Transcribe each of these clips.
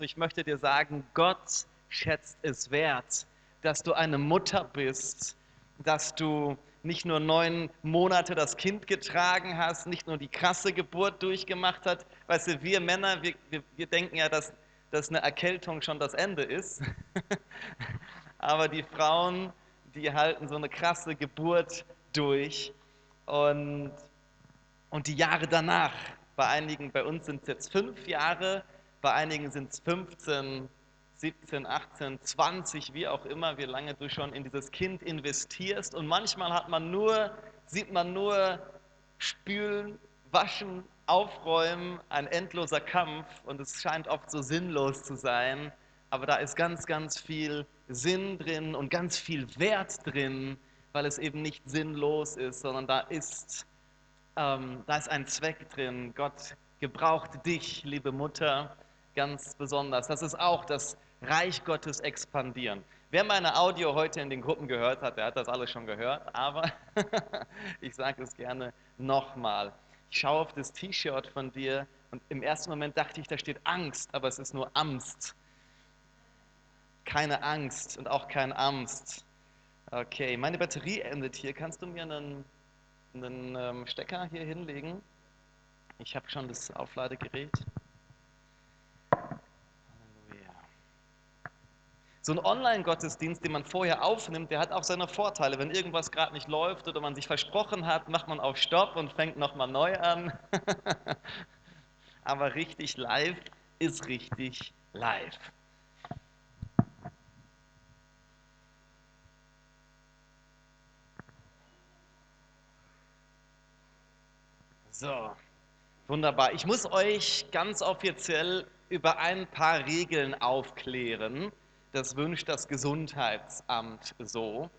Ich möchte dir sagen, Gott schätzt es wert, dass du eine Mutter bist, dass du nicht nur neun Monate das Kind getragen hast, nicht nur die krasse Geburt durchgemacht hast. Weißt du, wir Männer, wir, wir, wir denken ja, dass, dass eine Erkältung schon das Ende ist. Aber die Frauen, die halten so eine krasse Geburt durch. Und, und die Jahre danach, bei einigen, bei uns sind es jetzt fünf Jahre, bei einigen sind es 15, 17, 18, 20, wie auch immer, wie lange du schon in dieses Kind investierst. Und manchmal hat man nur, sieht man nur spülen, waschen, aufräumen, ein endloser Kampf und es scheint oft so sinnlos zu sein. Aber da ist ganz, ganz viel Sinn drin und ganz viel Wert drin, weil es eben nicht sinnlos ist, sondern da ist, ähm, da ist ein Zweck drin. Gott gebraucht dich, liebe Mutter, ganz besonders. Das ist auch das Reich Gottes expandieren. Wer meine Audio heute in den Gruppen gehört hat, der hat das alles schon gehört, aber ich sage es gerne nochmal. Ich schaue auf das T-Shirt von dir und im ersten Moment dachte ich, da steht Angst, aber es ist nur Amst. Keine Angst und auch kein Amst. Okay, meine Batterie endet hier. Kannst du mir einen, einen ähm, Stecker hier hinlegen? Ich habe schon das Aufladegerät. So ein Online-Gottesdienst, den man vorher aufnimmt, der hat auch seine Vorteile. Wenn irgendwas gerade nicht läuft oder man sich versprochen hat, macht man auf Stopp und fängt nochmal neu an. Aber richtig live ist richtig live. So, wunderbar. Ich muss euch ganz offiziell über ein paar Regeln aufklären das wünscht das Gesundheitsamt so.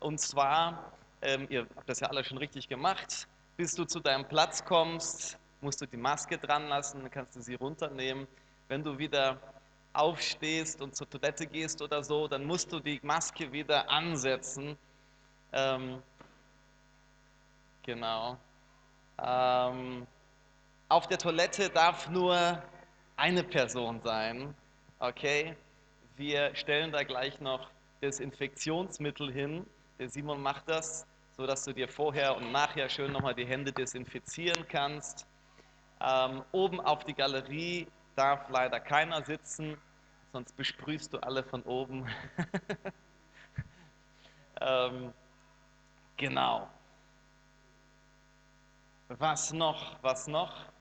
Und zwar, ähm, ihr habt das ja alle schon richtig gemacht, bis du zu deinem Platz kommst, musst du die Maske dran lassen, dann kannst du sie runternehmen. Wenn du wieder aufstehst und zur Toilette gehst oder so, dann musst du die Maske wieder ansetzen. Ähm, genau. Ähm, auf der Toilette darf nur eine Person sein, okay? Wir stellen da gleich noch Desinfektionsmittel hin. Der Simon macht das, sodass du dir vorher und nachher schön nochmal die Hände desinfizieren kannst. Ähm, oben auf die Galerie darf leider keiner sitzen, sonst besprühst du alle von oben. ähm, genau. Was noch? Was noch?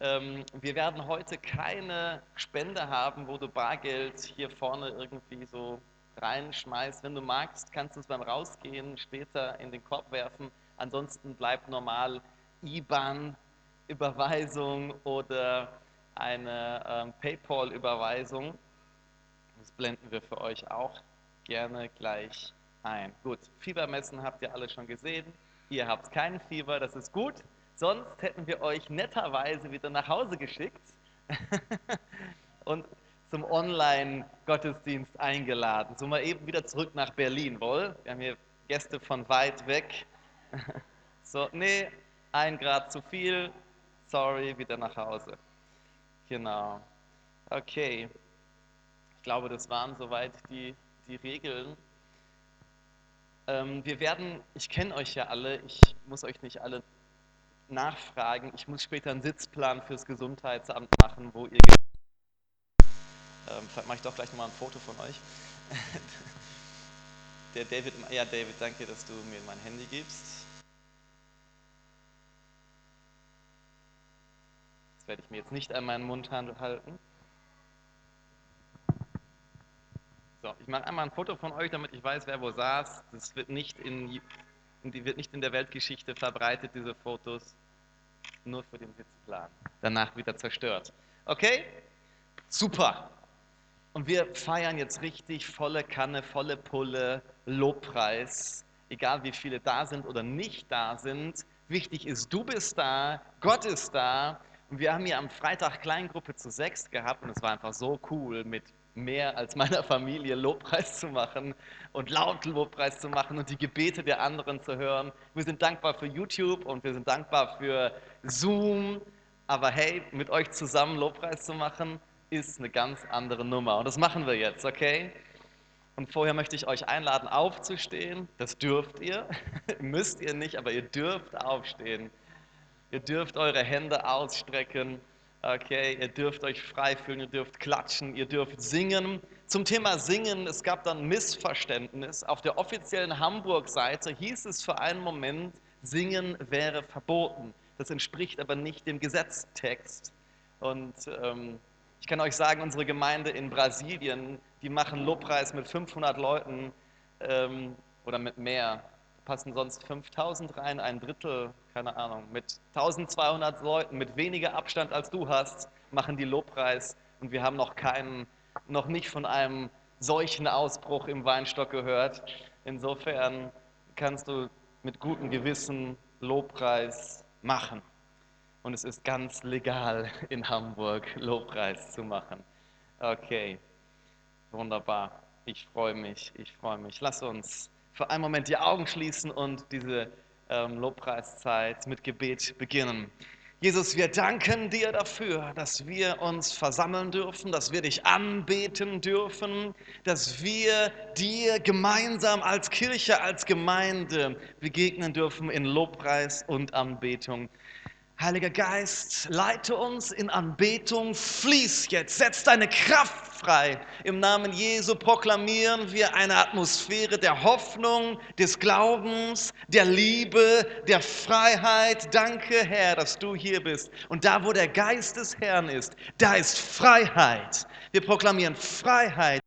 Ähm, wir werden heute keine Spende haben, wo du Bargeld hier vorne irgendwie so reinschmeißt. Wenn du magst, kannst du es beim Rausgehen später in den Korb werfen. Ansonsten bleibt normal IBAN-Überweisung oder eine ähm, PayPal-Überweisung. Das blenden wir für euch auch gerne gleich ein. Gut, Fiebermessen habt ihr alle schon gesehen. Ihr habt kein Fieber, das ist gut. Sonst hätten wir euch netterweise wieder nach Hause geschickt und zum Online-Gottesdienst eingeladen. So mal eben wieder zurück nach Berlin, wohl? Wir haben hier Gäste von weit weg. So, nee, ein Grad zu viel, sorry, wieder nach Hause. Genau. Okay. Ich glaube, das waren soweit die, die Regeln. Ähm, wir werden, ich kenne euch ja alle, ich muss euch nicht alle nachfragen. Ich muss später einen Sitzplan fürs Gesundheitsamt machen, wo ihr. Ähm, vielleicht mache ich doch gleich nochmal ein Foto von euch. Der David, ja David, danke, dass du mir mein Handy gibst. Das werde ich mir jetzt nicht an meinen Mund halten. So, ich mache einmal ein Foto von euch, damit ich weiß, wer wo saß. Das wird nicht in und die wird nicht in der Weltgeschichte verbreitet, diese Fotos, nur für den Sitzplan. Danach wieder zerstört. Okay? Super. Und wir feiern jetzt richtig volle Kanne, volle Pulle, Lobpreis, egal wie viele da sind oder nicht da sind. Wichtig ist, du bist da, Gott ist da. Und wir haben hier am Freitag Kleingruppe zu sechs gehabt und es war einfach so cool mit mehr als meiner Familie Lobpreis zu machen und laut Lobpreis zu machen und die Gebete der anderen zu hören. Wir sind dankbar für YouTube und wir sind dankbar für Zoom. Aber hey, mit euch zusammen Lobpreis zu machen, ist eine ganz andere Nummer. Und das machen wir jetzt, okay? Und vorher möchte ich euch einladen, aufzustehen. Das dürft ihr. Müsst ihr nicht, aber ihr dürft aufstehen. Ihr dürft eure Hände ausstrecken. Okay, ihr dürft euch frei fühlen, ihr dürft klatschen, ihr dürft singen. Zum Thema Singen, es gab dann Missverständnis. Auf der offiziellen Hamburg-Seite hieß es für einen Moment, Singen wäre verboten. Das entspricht aber nicht dem Gesetztext. Und ähm, ich kann euch sagen, unsere Gemeinde in Brasilien, die machen Lobpreis mit 500 Leuten ähm, oder mit mehr. Passen sonst 5000 rein, ein Drittel, keine Ahnung. Mit 1200 Leuten, mit weniger Abstand als du hast, machen die Lobpreis. Und wir haben noch keinen, noch nicht von einem solchen Ausbruch im Weinstock gehört. Insofern kannst du mit gutem Gewissen Lobpreis machen. Und es ist ganz legal in Hamburg Lobpreis zu machen. Okay, wunderbar. Ich freue mich, ich freue mich. Lass uns für einen Moment die Augen schließen und diese ähm, Lobpreiszeit mit Gebet beginnen. Jesus, wir danken dir dafür, dass wir uns versammeln dürfen, dass wir dich anbeten dürfen, dass wir dir gemeinsam als Kirche, als Gemeinde begegnen dürfen in Lobpreis und Anbetung. Heiliger Geist, leite uns in Anbetung, fließ jetzt, setz deine Kraft frei. Im Namen Jesu proklamieren wir eine Atmosphäre der Hoffnung, des Glaubens, der Liebe, der Freiheit. Danke, Herr, dass du hier bist. Und da, wo der Geist des Herrn ist, da ist Freiheit. Wir proklamieren Freiheit.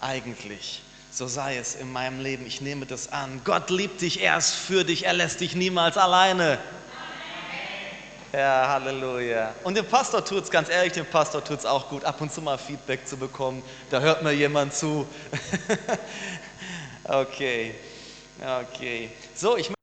Eigentlich. So sei es in meinem Leben. Ich nehme das an. Gott liebt dich erst für dich. Er lässt dich niemals alleine. Ja, Halleluja. Und dem Pastor tut es, ganz ehrlich, dem Pastor tut es auch gut, ab und zu mal Feedback zu bekommen. Da hört mir jemand zu. okay, okay. So, ich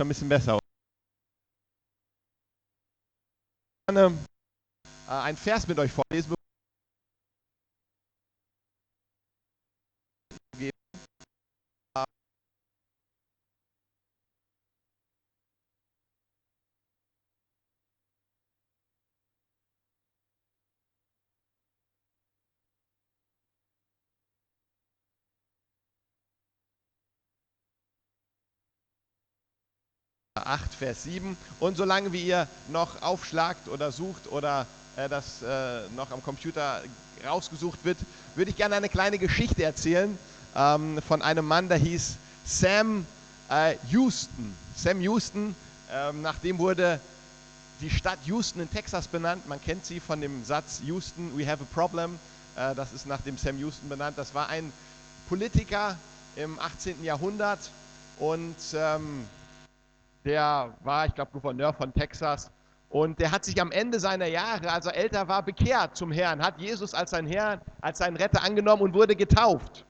schon ein bisschen besser. Äh, einen Vers mit euch vorlesen. Acht, Vers 7. Und solange wie ihr noch aufschlagt oder sucht oder äh, das äh, noch am Computer rausgesucht wird, würde ich gerne eine kleine Geschichte erzählen ähm, von einem Mann, der hieß Sam äh, Houston. Sam Houston, ähm, nach dem wurde die Stadt Houston in Texas benannt. Man kennt sie von dem Satz Houston, we have a problem. Äh, das ist nach dem Sam Houston benannt. Das war ein Politiker im 18. Jahrhundert und ähm, der war, ich glaube, Gouverneur von Texas. Und der hat sich am Ende seiner Jahre, als er älter war, bekehrt zum Herrn, hat Jesus als sein Herrn, als seinen Retter angenommen und wurde getauft.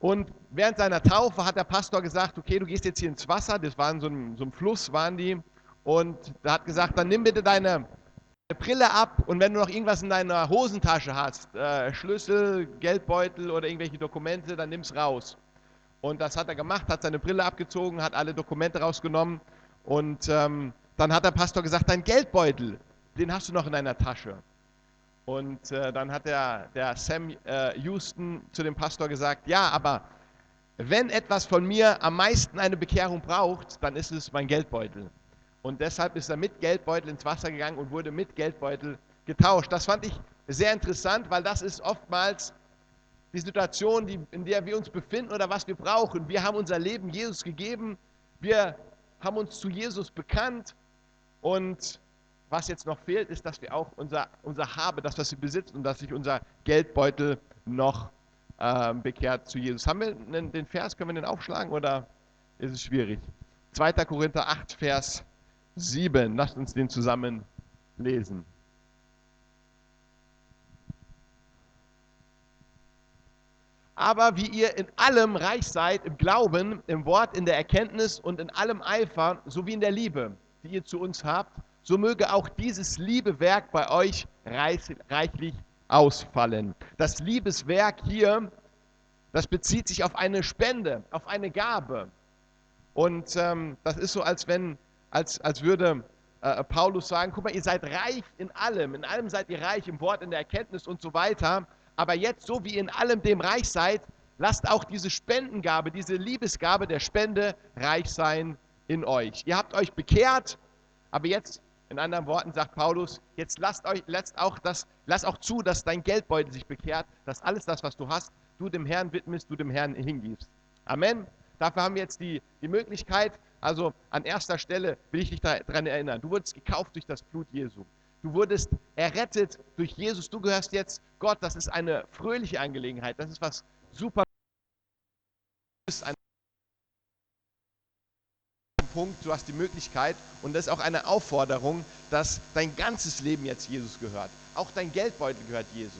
Und während seiner Taufe hat der Pastor gesagt, okay, du gehst jetzt hier ins Wasser, das war in so einem, so einem Fluss, waren die. Und er hat gesagt, dann nimm bitte deine Brille ab und wenn du noch irgendwas in deiner Hosentasche hast, äh, Schlüssel, Geldbeutel oder irgendwelche Dokumente, dann nimm's raus. Und das hat er gemacht, hat seine Brille abgezogen, hat alle Dokumente rausgenommen und ähm, dann hat der Pastor gesagt, dein Geldbeutel, den hast du noch in deiner Tasche. Und äh, dann hat der, der Sam äh, Houston zu dem Pastor gesagt, ja, aber wenn etwas von mir am meisten eine Bekehrung braucht, dann ist es mein Geldbeutel. Und deshalb ist er mit Geldbeutel ins Wasser gegangen und wurde mit Geldbeutel getauscht. Das fand ich sehr interessant, weil das ist oftmals die Situation, die, in der wir uns befinden oder was wir brauchen. Wir haben unser Leben Jesus gegeben, wir haben uns zu Jesus bekannt und was jetzt noch fehlt, ist, dass wir auch unser, unser Habe, das, was wir besitzen und dass sich unser Geldbeutel noch äh, bekehrt zu Jesus. Haben wir den, den Vers, können wir den aufschlagen oder ist es schwierig? 2. Korinther 8, Vers 7. Lasst uns den zusammen lesen. Aber wie ihr in allem reich seid, im Glauben, im Wort, in der Erkenntnis und in allem Eifer, sowie in der Liebe, die ihr zu uns habt, so möge auch dieses Liebewerk bei euch reich, reichlich ausfallen. Das Liebeswerk hier, das bezieht sich auf eine Spende, auf eine Gabe. Und ähm, das ist so, als wenn, als, als würde äh, Paulus sagen, guck mal, ihr seid reich in allem, in allem seid ihr reich, im Wort, in der Erkenntnis und so weiter aber jetzt, so wie in allem dem reich seid, lasst auch diese Spendengabe, diese Liebesgabe der Spende reich sein in euch. Ihr habt euch bekehrt, aber jetzt, in anderen Worten sagt Paulus, jetzt lasst euch, lasst auch das, lass auch zu, dass dein Geldbeutel sich bekehrt, dass alles das, was du hast, du dem Herrn widmest, du dem Herrn hingibst. Amen. Dafür haben wir jetzt die, die Möglichkeit, also an erster Stelle will ich dich daran erinnern, du wurdest gekauft durch das Blut Jesu. Du wurdest errettet durch Jesus. Du gehörst jetzt Gott. Das ist eine fröhliche Angelegenheit. Das ist was super. Punkt. Du hast die Möglichkeit und das ist auch eine Aufforderung, dass dein ganzes Leben jetzt Jesus gehört. Auch dein Geldbeutel gehört Jesus.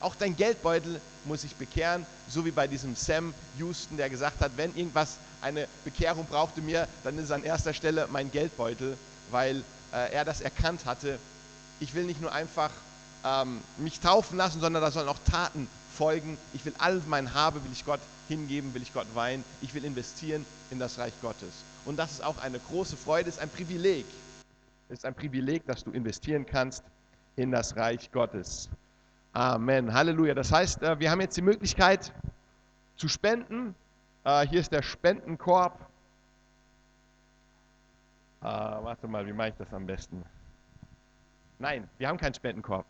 Auch dein Geldbeutel muss sich bekehren, so wie bei diesem Sam Houston, der gesagt hat, wenn irgendwas eine Bekehrung brauchte mir, dann ist es an erster Stelle mein Geldbeutel, weil äh, er das erkannt hatte, ich will nicht nur einfach ähm, mich taufen lassen, sondern da sollen auch Taten folgen. Ich will all mein Habe, will ich Gott hingeben, will ich Gott weihen. Ich will investieren in das Reich Gottes. Und das ist auch eine große Freude, ist ein Privileg. Ist ein Privileg, dass du investieren kannst in das Reich Gottes. Amen. Halleluja. Das heißt, äh, wir haben jetzt die Möglichkeit zu spenden. Äh, hier ist der Spendenkorb. Äh, warte mal, wie mache ich das am besten? Nein, wir haben keinen Spendenkorb.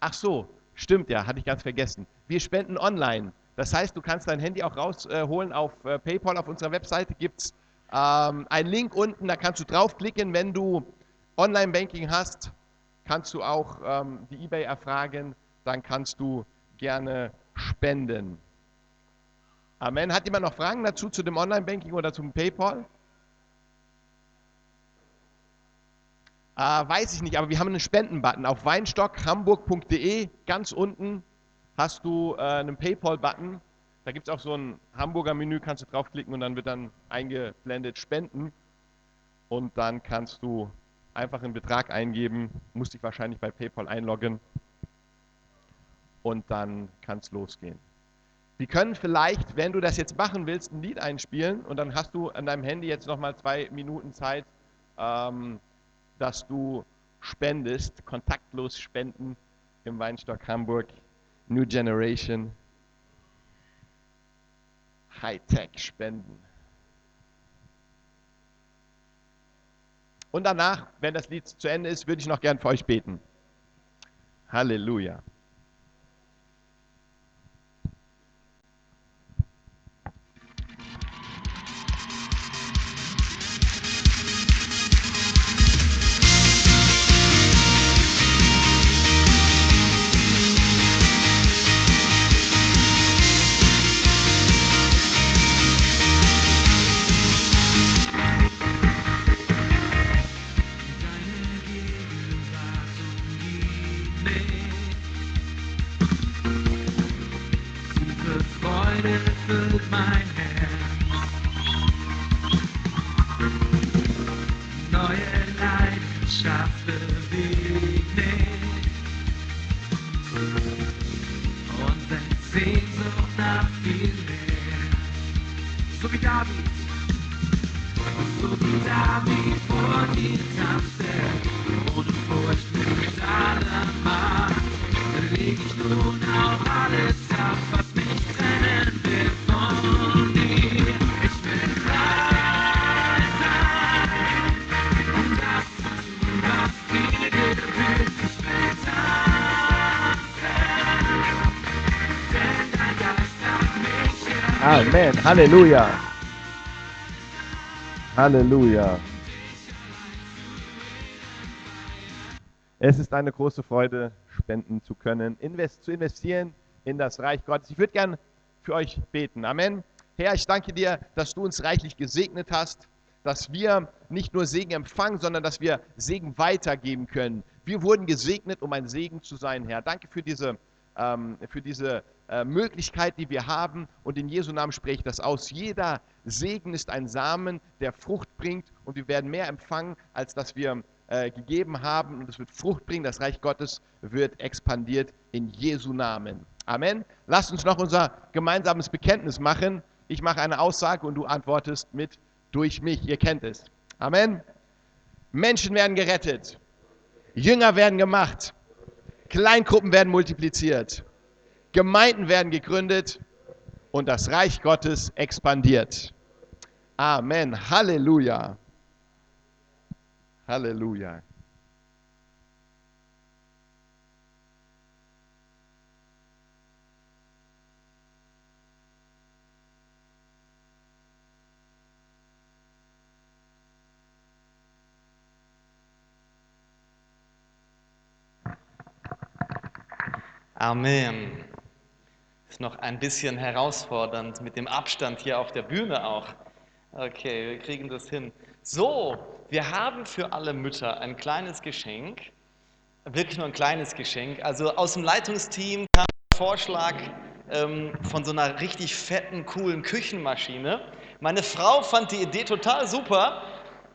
Ach so, stimmt ja, hatte ich ganz vergessen. Wir spenden online. Das heißt, du kannst dein Handy auch rausholen auf PayPal. Auf unserer Webseite gibt es ähm, einen Link unten, da kannst du draufklicken. Wenn du Online-Banking hast, kannst du auch ähm, die eBay erfragen dann kannst du gerne spenden. Amen. Hat jemand noch Fragen dazu zu dem Online-Banking oder zum PayPal? Äh, weiß ich nicht, aber wir haben einen Spenden-Button auf weinstockhamburg.de. Ganz unten hast du äh, einen PayPal-Button. Da gibt es auch so ein Hamburger Menü, kannst du draufklicken und dann wird dann eingeblendet Spenden. Und dann kannst du einfach einen Betrag eingeben, musst dich wahrscheinlich bei PayPal einloggen und dann kann es losgehen. Wir können vielleicht, wenn du das jetzt machen willst, ein Lied einspielen und dann hast du an deinem Handy jetzt nochmal zwei Minuten Zeit, ähm, dass du spendest, kontaktlos spenden im Weinstock Hamburg, New Generation, Hightech spenden. Und danach, wenn das Lied zu Ende ist, würde ich noch gern für euch beten. Halleluja. una firme. Subitami, subitami por tam ser, ohne Furcht mit allem Macht, leg ich nun auf alles ab, Amen. Halleluja. Halleluja. Es ist eine große Freude, spenden zu können, invest, zu investieren in das Reich Gottes. Ich würde gern für euch beten. Amen. Herr, ich danke dir, dass du uns reichlich gesegnet hast, dass wir nicht nur Segen empfangen, sondern dass wir Segen weitergeben können. Wir wurden gesegnet, um ein Segen zu sein, Herr. Danke für diese, ähm, für diese äh, Möglichkeit, die wir haben. Und in Jesu Namen spreche ich das aus. Jeder Segen ist ein Samen, der Frucht bringt. Und wir werden mehr empfangen, als dass wir äh, gegeben haben. Und es wird Frucht bringen. Das Reich Gottes wird expandiert in Jesu Namen. Amen. Lasst uns noch unser gemeinsames Bekenntnis machen. Ich mache eine Aussage und du antwortest mit durch mich. Ihr kennt es. Amen. Menschen werden gerettet. Jünger werden gemacht. Kleingruppen werden multipliziert. Gemeinden werden gegründet und das Reich Gottes expandiert. Amen. Halleluja. Halleluja. Amen noch ein bisschen herausfordernd mit dem Abstand hier auf der Bühne auch. Okay, wir kriegen das hin. So, wir haben für alle Mütter ein kleines Geschenk, wirklich nur ein kleines Geschenk. Also aus dem Leitungsteam kam der Vorschlag ähm, von so einer richtig fetten, coolen Küchenmaschine. Meine Frau fand die Idee total super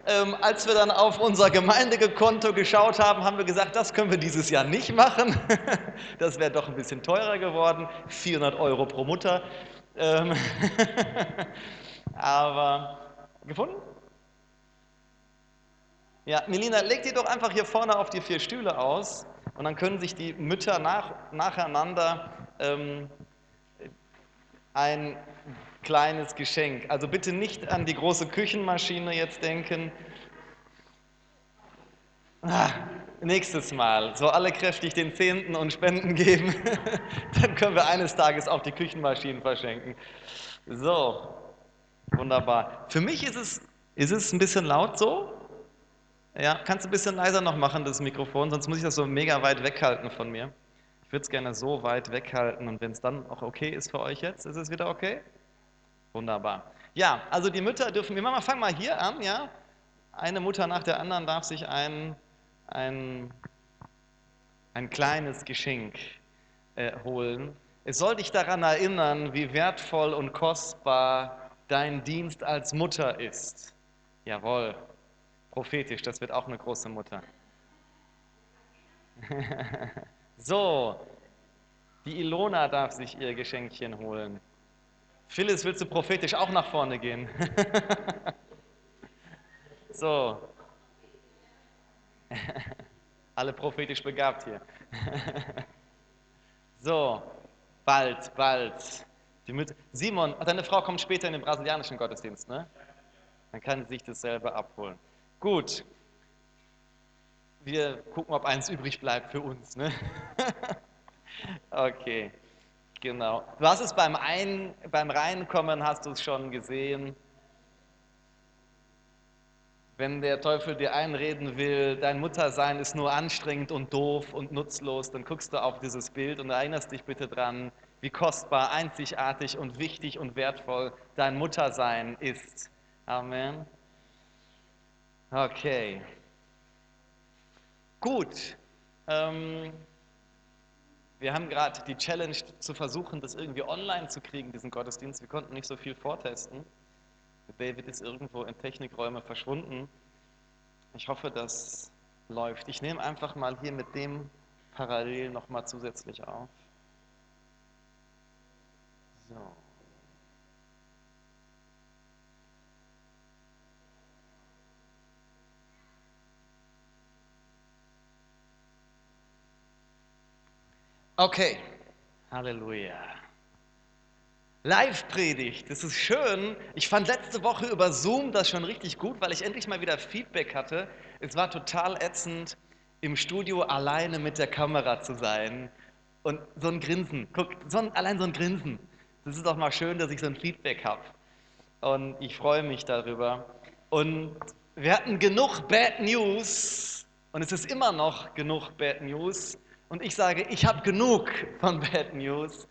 Ähm, als wir dann auf unser Gemeindekonto geschaut haben, haben wir gesagt, das können wir dieses Jahr nicht machen. das wäre doch ein bisschen teurer geworden, 400 Euro pro Mutter. Ähm Aber gefunden? Ja, Melina, leg die doch einfach hier vorne auf die vier Stühle aus und dann können sich die Mütter nach, nacheinander ähm, ein kleines Geschenk. Also bitte nicht an die große Küchenmaschine jetzt denken. Ah, nächstes Mal, so alle kräftig den Zehnten und Spenden geben, dann können wir eines Tages auch die Küchenmaschinen verschenken. So, wunderbar. Für mich ist es, ist es ein bisschen laut so, ja, kannst du ein bisschen leiser noch machen, das Mikrofon, sonst muss ich das so mega weit weghalten von mir. Ich würde es gerne so weit weghalten und wenn es dann auch okay ist für euch jetzt, ist es wieder okay? Wunderbar. Ja, also die Mütter dürfen, wir machen, fangen mal hier an, ja. Eine Mutter nach der anderen darf sich ein, ein, ein kleines Geschenk äh, holen. Es soll dich daran erinnern, wie wertvoll und kostbar dein Dienst als Mutter ist. Jawohl prophetisch, das wird auch eine große Mutter. so, die Ilona darf sich ihr Geschenkchen holen. Phyllis, willst du prophetisch auch nach vorne gehen? so. Alle prophetisch begabt hier. so, bald, bald. Simon, deine Frau kommt später in den brasilianischen Gottesdienst, ne? Dann kann sie sich dasselbe abholen. Gut, wir gucken, ob eins übrig bleibt für uns. Ne? okay, genau. Du hast es beim, Ein, beim Reinkommen, hast du es schon gesehen. Wenn der Teufel dir einreden will, dein Muttersein ist nur anstrengend und doof und nutzlos, dann guckst du auf dieses Bild und erinnerst dich bitte dran, wie kostbar, einzigartig und wichtig und wertvoll dein Muttersein ist. Amen. Okay. Gut. Ähm, wir haben gerade die Challenge zu versuchen, das irgendwie online zu kriegen, diesen Gottesdienst. Wir konnten nicht so viel vortesten. David ist irgendwo in Technikräume verschwunden. Ich hoffe, das läuft. Ich nehme einfach mal hier mit dem parallel nochmal zusätzlich auf. So. Okay, Halleluja. Live-Predigt, das ist schön. Ich fand letzte Woche über Zoom das schon richtig gut, weil ich endlich mal wieder Feedback hatte. Es war total ätzend, im Studio alleine mit der Kamera zu sein. Und so ein Grinsen, guck, so ein, allein so ein Grinsen. Das ist doch mal schön, dass ich so ein Feedback habe. Und ich freue mich darüber. Und wir hatten genug Bad News. Und es ist immer noch genug Bad News. Und ich sage, ich habe genug von Bad News.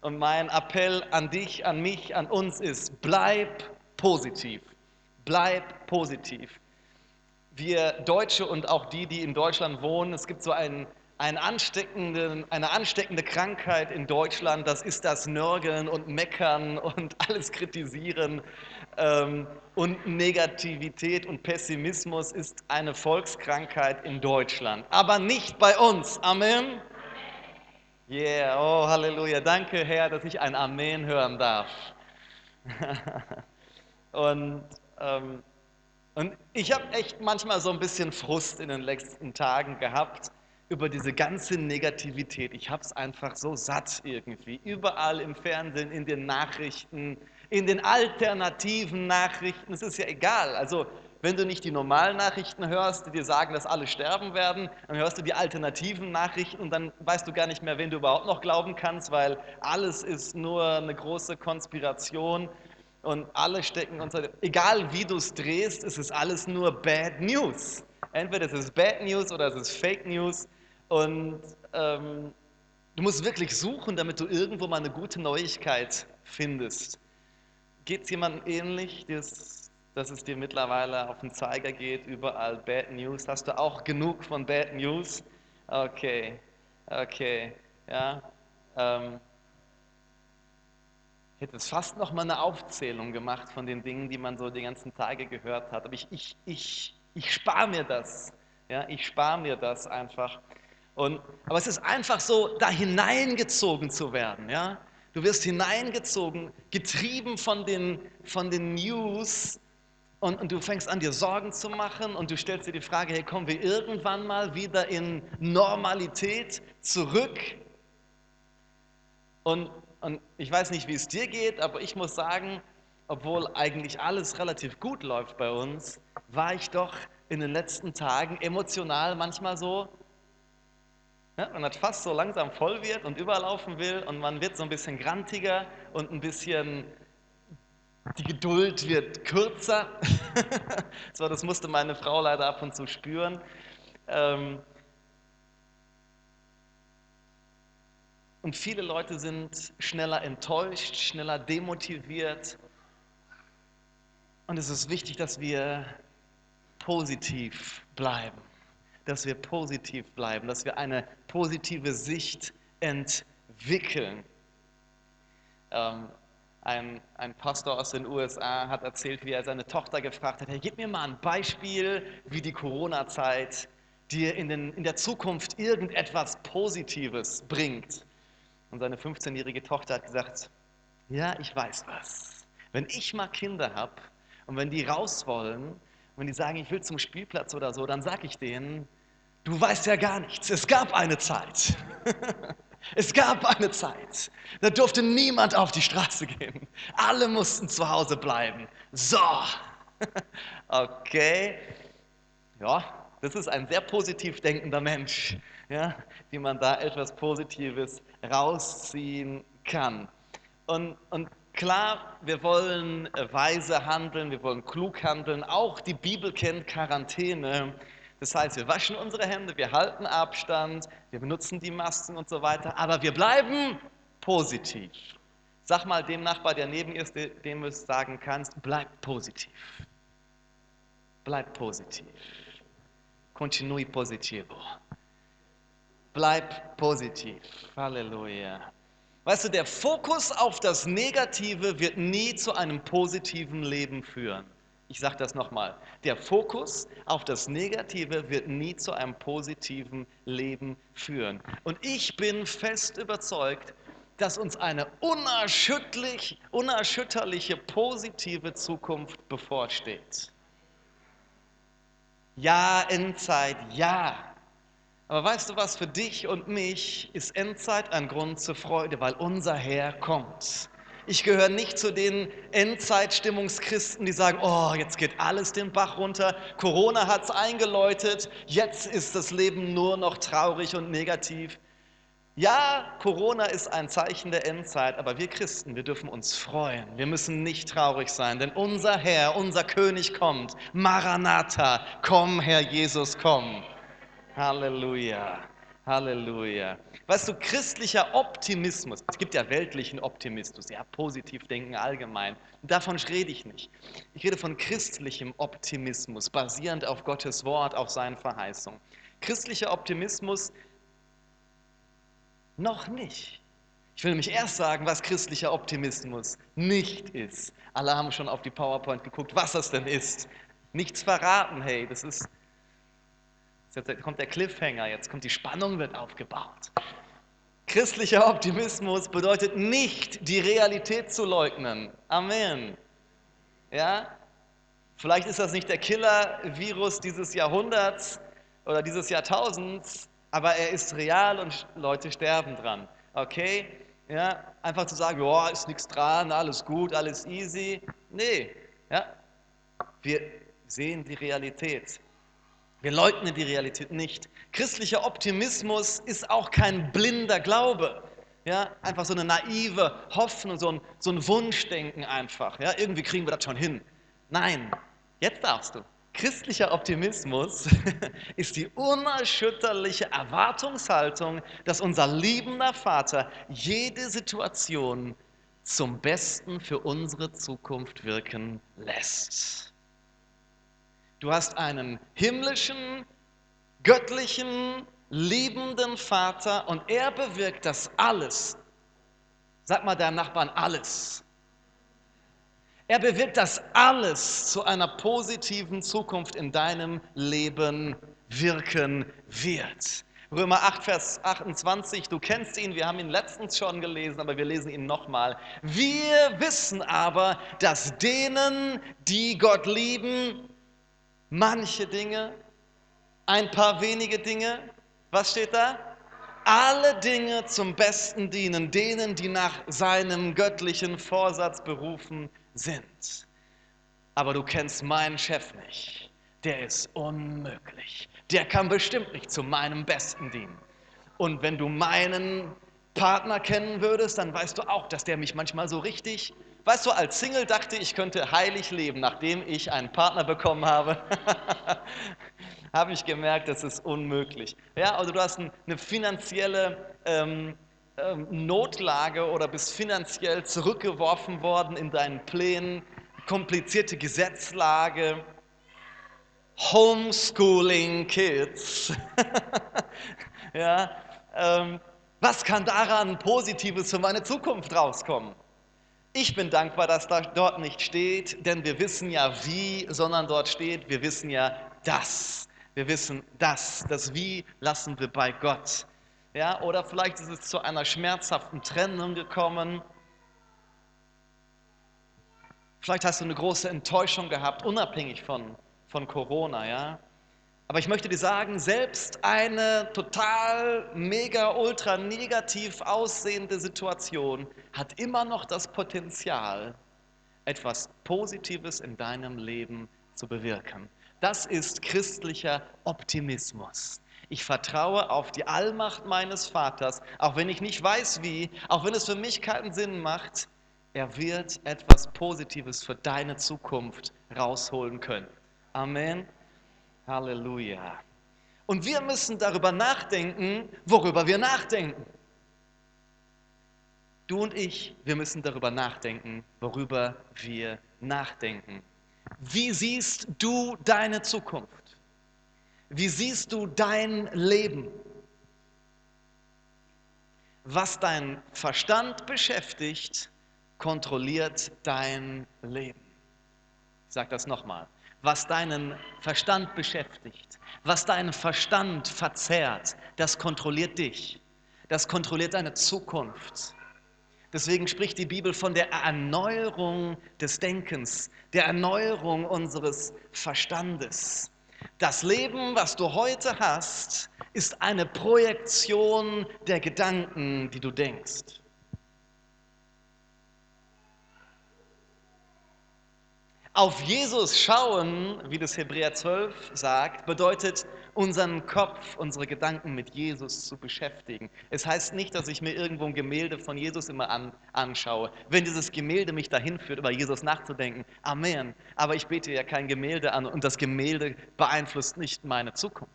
Und mein Appell an dich, an mich, an uns ist, bleib positiv. Bleib positiv. Wir Deutsche und auch die, die in Deutschland wohnen, es gibt so einen, einen ansteckenden, eine ansteckende Krankheit in Deutschland, das ist das Nörgeln und Meckern und alles kritisieren. Ähm, und Negativität und Pessimismus ist eine Volkskrankheit in Deutschland, aber nicht bei uns. Amen. Yeah, oh Halleluja. Danke, Herr, dass ich ein Amen hören darf. und, ähm, und ich habe echt manchmal so ein bisschen Frust in den letzten Tagen gehabt über diese ganze Negativität. Ich habe es einfach so satt irgendwie. Überall im Fernsehen, in den Nachrichten, in den alternativen Nachrichten, es ist ja egal. Also wenn du nicht die normalen Nachrichten hörst, die dir sagen, dass alle sterben werden, dann hörst du die alternativen Nachrichten und dann weißt du gar nicht mehr, wen du überhaupt noch glauben kannst, weil alles ist nur eine große Konspiration und alle stecken unter, egal wie du es drehst, es ist alles nur Bad News. Entweder es ist Bad News oder es ist Fake News und ähm, du musst wirklich suchen, damit du irgendwo mal eine gute Neuigkeit findest. Geht es jemandem ähnlich, dass, dass es dir mittlerweile auf den Zeiger geht, überall Bad News? Hast du auch genug von Bad News? Okay, okay, ja. Ähm, hätte jetzt fast noch mal eine Aufzählung gemacht von den Dingen, die man so die ganzen Tage gehört hat. Aber ich, ich, ich, ich spare mir das. Ja, ich spare mir das einfach. Und, aber es ist einfach so, da hineingezogen zu werden. Ja? Du wirst hineingezogen, getrieben von den, von den News und, und, du fängst an, dir Sorgen zu machen und du stellst dir die Frage, hey, kommen wir irgendwann mal wieder in Normalität zurück? Und, und ich weiß nicht, wie es dir geht, aber ich muss sagen, obwohl eigentlich alles relativ gut läuft bei uns, war ich doch in den letzten Tagen emotional manchmal so, ja, wenn das fast so langsam voll wird und überlaufen will und man wird so ein bisschen grantiger und ein bisschen, die Geduld wird kürzer. so, das musste meine Frau leider ab und zu spüren. Ähm, und viele Leute sind schneller enttäuscht, schneller demotiviert. Und es ist wichtig, dass wir positiv bleiben, dass wir positiv bleiben, dass wir eine positive Sicht entwickeln. Ähm, ein, ein, Pastor aus den USA hat erzählt, wie er seine Tochter gefragt hat, hey, gib mir mal ein Beispiel, wie die Corona-Zeit dir in, den, in der Zukunft irgendetwas Positives bringt. Und seine 15-jährige Tochter hat gesagt, ja, ich weiß was. Wenn ich mal Kinder habe und wenn die raus wollen, wenn die sagen, ich will zum Spielplatz oder so, dann sage ich denen, du weißt ja gar nichts. Es gab eine Zeit. es gab eine Zeit. Da durfte niemand auf die Straße gehen. Alle mussten zu Hause bleiben. So. okay. Ja, das ist ein sehr positiv denkender Mensch, ja, wie man da etwas Positives rausziehen kann. Und, und Klar, wir wollen weise handeln, wir wollen klug handeln. Auch die Bibel kennt Quarantäne. Das heißt, wir waschen unsere Hände, wir halten Abstand, wir benutzen die Masken und so weiter, aber wir bleiben positiv. Sag mal dem Nachbar, der neben ist, dem du es sagen kannst, bleib positiv. Bleib positiv. Continui positivo. Bleib positiv. Halleluja. Weißt du, der Fokus auf das Negative wird nie zu einem positiven Leben führen. Ich sage das nochmal. Der Fokus auf das Negative wird nie zu einem positiven Leben führen. Und ich bin fest überzeugt, dass uns eine unerschütterlich, unerschütterliche positive Zukunft bevorsteht. Ja, Endzeit, ja. Aber weißt du was, für dich und mich ist Endzeit ein Grund zur Freude, weil unser Herr kommt. Ich gehöre nicht zu den Endzeitstimmungschristen, die sagen, oh, jetzt geht alles den Bach runter, Corona hat es eingeläutet, jetzt ist das Leben nur noch traurig und negativ. Ja, Corona ist ein Zeichen der Endzeit, aber wir Christen, wir dürfen uns freuen. Wir müssen nicht traurig sein, denn unser Herr, unser König kommt. Maranatha, komm, Herr Jesus, komm. Halleluja. Halleluja. Weißt du, christlicher Optimismus, es gibt ja weltlichen Optimismus, ja, positiv denken allgemein. Davon rede ich nicht. Ich rede von christlichem Optimismus, basierend auf Gottes Wort, auf seinen Verheißungen. Christlicher Optimismus noch nicht. Ich will nämlich erst sagen, was christlicher Optimismus nicht ist. Alle haben schon auf die PowerPoint geguckt, was das denn ist. Nichts verraten, hey, das ist Jetzt kommt der Cliffhanger, jetzt kommt die Spannung, wird aufgebaut. Christlicher Optimismus bedeutet nicht, die Realität zu leugnen. Amen. Ja? Vielleicht ist das nicht der Killer-Virus dieses Jahrhunderts oder dieses Jahrtausends, aber er ist real und Leute sterben dran. Okay? Ja? Einfach zu sagen, oh, ist nichts dran, alles gut, alles easy. Nee. Ja? Wir sehen die Realität. Wir leugnen die Realität nicht. Christlicher Optimismus ist auch kein blinder Glaube. Ja, einfach so eine naive Hoffnung, so ein, so ein Wunschdenken einfach. Ja, irgendwie kriegen wir das schon hin. Nein, jetzt darfst du. Christlicher Optimismus ist die unerschütterliche Erwartungshaltung, dass unser liebender Vater jede Situation zum Besten für unsere Zukunft wirken lässt. Du hast einen himmlischen, göttlichen, liebenden Vater und er bewirkt das alles. Sag mal deinem Nachbarn alles. Er bewirkt, dass alles zu einer positiven Zukunft in deinem Leben wirken wird. Römer 8, Vers 28, du kennst ihn, wir haben ihn letztens schon gelesen, aber wir lesen ihn nochmal. Wir wissen aber, dass denen, die Gott lieben, manche Dinge, ein paar wenige Dinge, was steht da? Alle Dinge zum Besten dienen, denen, die nach seinem göttlichen Vorsatz berufen sind. Aber du kennst meinen Chef nicht. Der ist unmöglich. Der kann bestimmt nicht zu meinem Besten dienen. Und wenn du meinen Partner kennen würdest, dann weißt du auch, dass der mich manchmal so richtig, weißt du, als Single dachte ich, könnte heilig leben, nachdem ich einen Partner bekommen habe. habe ich gemerkt, das ist unmöglich. Ja, also du hast eine finanzielle ähm, ähm, Notlage oder bist finanziell zurückgeworfen worden in deinen Plänen, komplizierte Gesetzlage, Homeschooling Kids. ja, ähm, was kann daran Positives für meine Zukunft rauskommen? Ich bin dankbar, dass da dort nicht steht, denn wir wissen ja wie, sondern dort steht, wir wissen ja das. Wir wissen das. Das Wie lassen wir bei Gott. Ja, oder vielleicht ist es zu einer schmerzhaften Trennung gekommen. Vielleicht hast du eine große Enttäuschung gehabt, unabhängig von, von Corona, ja. Aber ich möchte dir sagen, selbst eine total mega ultra negativ aussehende Situation hat immer noch das Potenzial, etwas Positives in deinem Leben zu bewirken. Das ist christlicher Optimismus. Ich vertraue auf die Allmacht meines Vaters, auch wenn ich nicht weiß wie, auch wenn es für mich keinen Sinn macht. Er wird etwas Positives für deine Zukunft rausholen können. Amen. Halleluja. Und wir müssen darüber nachdenken, worüber wir nachdenken. Du und ich, wir müssen darüber nachdenken, worüber wir nachdenken. Wie siehst du deine Zukunft? Wie siehst du dein Leben? Was dein Verstand beschäftigt, kontrolliert dein Leben. Ich sage das nochmal. Was deinen Verstand beschäftigt, was deinen Verstand verzerrt, das kontrolliert dich. Das kontrolliert deine Zukunft. Deswegen spricht die Bibel von der Erneuerung des Denkens, der Erneuerung unseres Verstandes. Das Leben, was du heute hast, ist eine Projektion der Gedanken, die du denkst. Auf Jesus schauen, wie das Hebräer 12 sagt, bedeutet unseren Kopf, unsere Gedanken mit Jesus zu beschäftigen. Es heißt nicht, dass ich mir irgendwo ein Gemälde von Jesus immer an, anschaue. Wenn dieses Gemälde mich dahin führt, über Jesus nachzudenken, Amen. Aber ich bete ja kein Gemälde an und das Gemälde beeinflusst nicht meine Zukunft.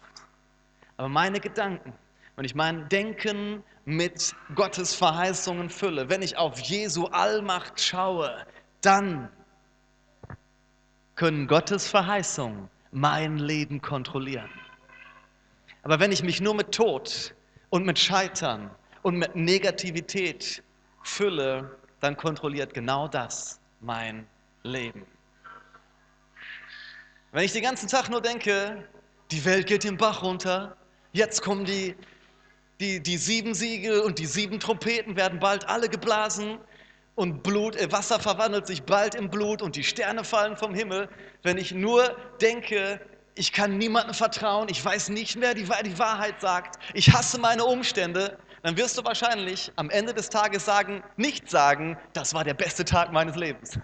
Aber meine Gedanken, wenn ich mein Denken mit Gottes Verheißungen fülle, wenn ich auf Jesu Allmacht schaue, dann können Gottes Verheißungen mein Leben kontrollieren. Aber wenn ich mich nur mit Tod und mit Scheitern und mit Negativität fülle, dann kontrolliert genau das mein Leben. Wenn ich den ganzen Tag nur denke, die Welt geht den Bach runter, jetzt kommen die, die, die sieben Siegel und die sieben Trompeten werden bald alle geblasen und Blut, äh, Wasser verwandelt sich bald in Blut und die Sterne fallen vom Himmel, wenn ich nur denke, ich kann niemandem vertrauen, ich weiß nicht mehr, die, die Wahrheit sagt, ich hasse meine Umstände, dann wirst du wahrscheinlich am Ende des Tages sagen, nicht sagen, das war der beste Tag meines Lebens.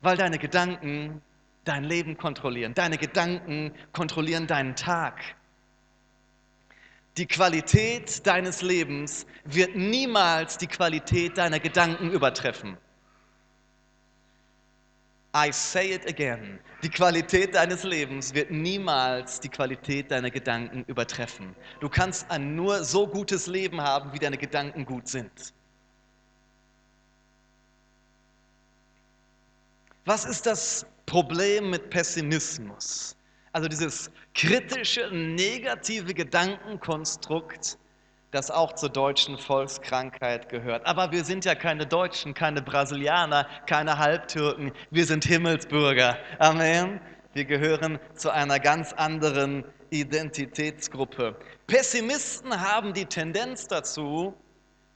Weil deine Gedanken dein Leben kontrollieren. Deine Gedanken kontrollieren deinen Tag. Die Qualität deines Lebens wird niemals die Qualität deiner Gedanken übertreffen. I say it again. Die Qualität deines Lebens wird niemals die Qualität deiner Gedanken übertreffen. Du kannst ein nur so gutes Leben haben, wie deine Gedanken gut sind. Was ist das Problem mit Pessimismus? Also dieses kritische, negative Gedankenkonstrukt, das auch zur deutschen Volkskrankheit gehört. Aber wir sind ja keine Deutschen, keine Brasilianer, keine Halbtürken. Wir sind Himmelsbürger. Amen. Wir gehören zu einer ganz anderen Identitätsgruppe. Pessimisten haben die Tendenz dazu,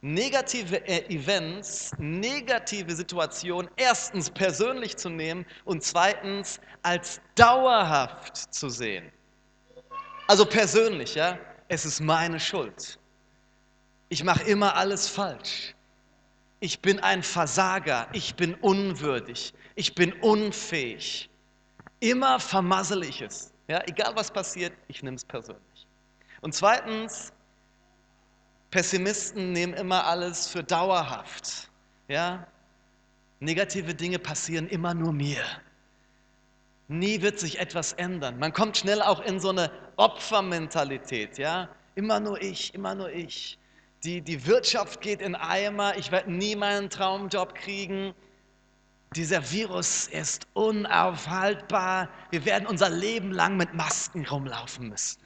negative äh, Events, negative Situationen erstens persönlich zu nehmen und zweitens als dauerhaft zu sehen. Also persönlich, ja, es ist meine Schuld. Ich mache immer alles falsch. Ich bin ein Versager, ich bin unwürdig, ich bin unfähig. Immer vermassel ich es. Ja, egal was passiert, ich nehme es persönlich. Und zweitens, Pessimisten nehmen immer alles für dauerhaft. Ja? Negative Dinge passieren immer nur mir. Nie wird sich etwas ändern. Man kommt schnell auch in so eine Opfermentalität. Ja? Immer nur ich, immer nur ich. Die, die Wirtschaft geht in Eimer, ich werde nie meinen Traumjob kriegen. Dieser Virus ist unaufhaltbar. Wir werden unser Leben lang mit Masken rumlaufen müssen.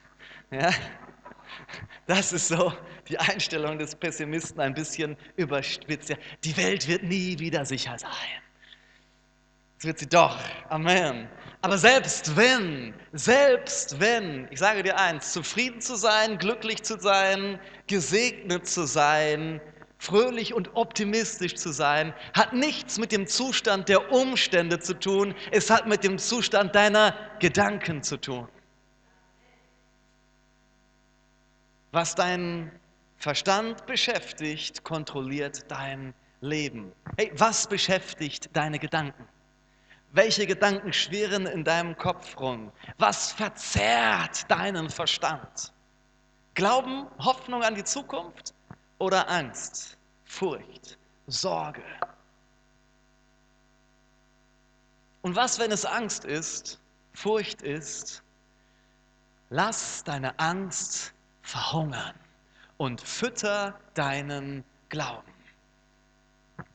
Ja? Das ist so die Einstellung des Pessimisten ein bisschen überspitzt. Die Welt wird nie wieder sicher sein. Das wird sie doch. Amen. Aber selbst wenn, selbst wenn, ich sage dir eins, zufrieden zu sein, glücklich zu sein, gesegnet zu sein, fröhlich und optimistisch zu sein, hat nichts mit dem Zustand der Umstände zu tun, es hat mit dem Zustand deiner Gedanken zu tun. Was deinen Verstand beschäftigt, kontrolliert dein Leben. Hey, was beschäftigt deine Gedanken? Welche Gedanken schwirren in deinem Kopf rum? Was verzerrt deinen Verstand? Glauben, Hoffnung an die Zukunft oder Angst, Furcht, Sorge? Und was, wenn es Angst ist, Furcht ist? Lass deine Angst verhungern und fütter deinen Glauben.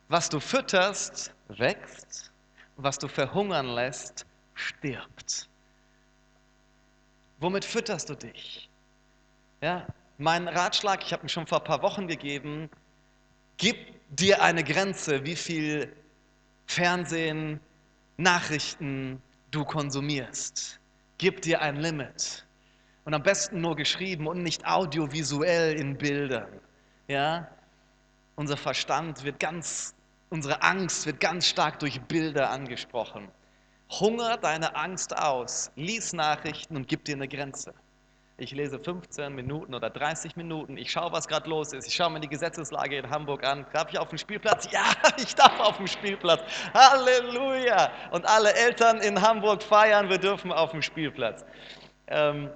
Was du fütterst, wächst, was du verhungern lässt, stirbt. Womit fütterst du dich? Ja, mein Ratschlag, ich habe ihn schon vor ein paar Wochen gegeben, gib dir eine Grenze, wie viel Fernsehen, Nachrichten du konsumierst. Gib dir ein Limit. Und am besten nur geschrieben und nicht audiovisuell in Bildern. Ja? Unser Verstand wird ganz, unsere Angst wird ganz stark durch Bilder angesprochen. Hunger deine Angst aus, lies Nachrichten und gib dir eine Grenze. Ich lese 15 Minuten oder 30 Minuten. Ich schaue, was gerade los ist. Ich schaue mir die Gesetzeslage in Hamburg an. Darf ich auf dem Spielplatz? Ja, ich darf auf dem Spielplatz. Halleluja! Und alle Eltern in Hamburg feiern, wir dürfen auf dem Spielplatz. Ähm,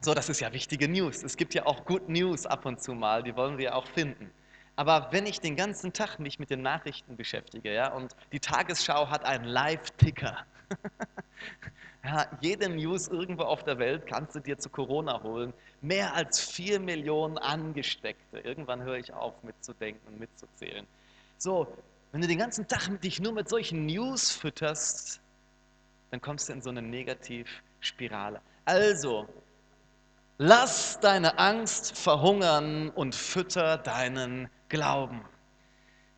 so, das ist ja wichtige News. Es gibt ja auch Good News ab und zu mal, die wollen wir auch finden. Aber wenn ich den ganzen Tag mich mit den Nachrichten beschäftige, ja, und die Tagesschau hat einen Live-Ticker. ja, jede News irgendwo auf der Welt kannst du dir zu Corona holen. Mehr als vier Millionen Angesteckte. Irgendwann höre ich auf mitzudenken und mitzuzählen. So, wenn du den ganzen Tag dich nur mit solchen News fütterst, dann kommst du in so eine Negativspirale. Also, Lass deine Angst verhungern und fütter deinen Glauben.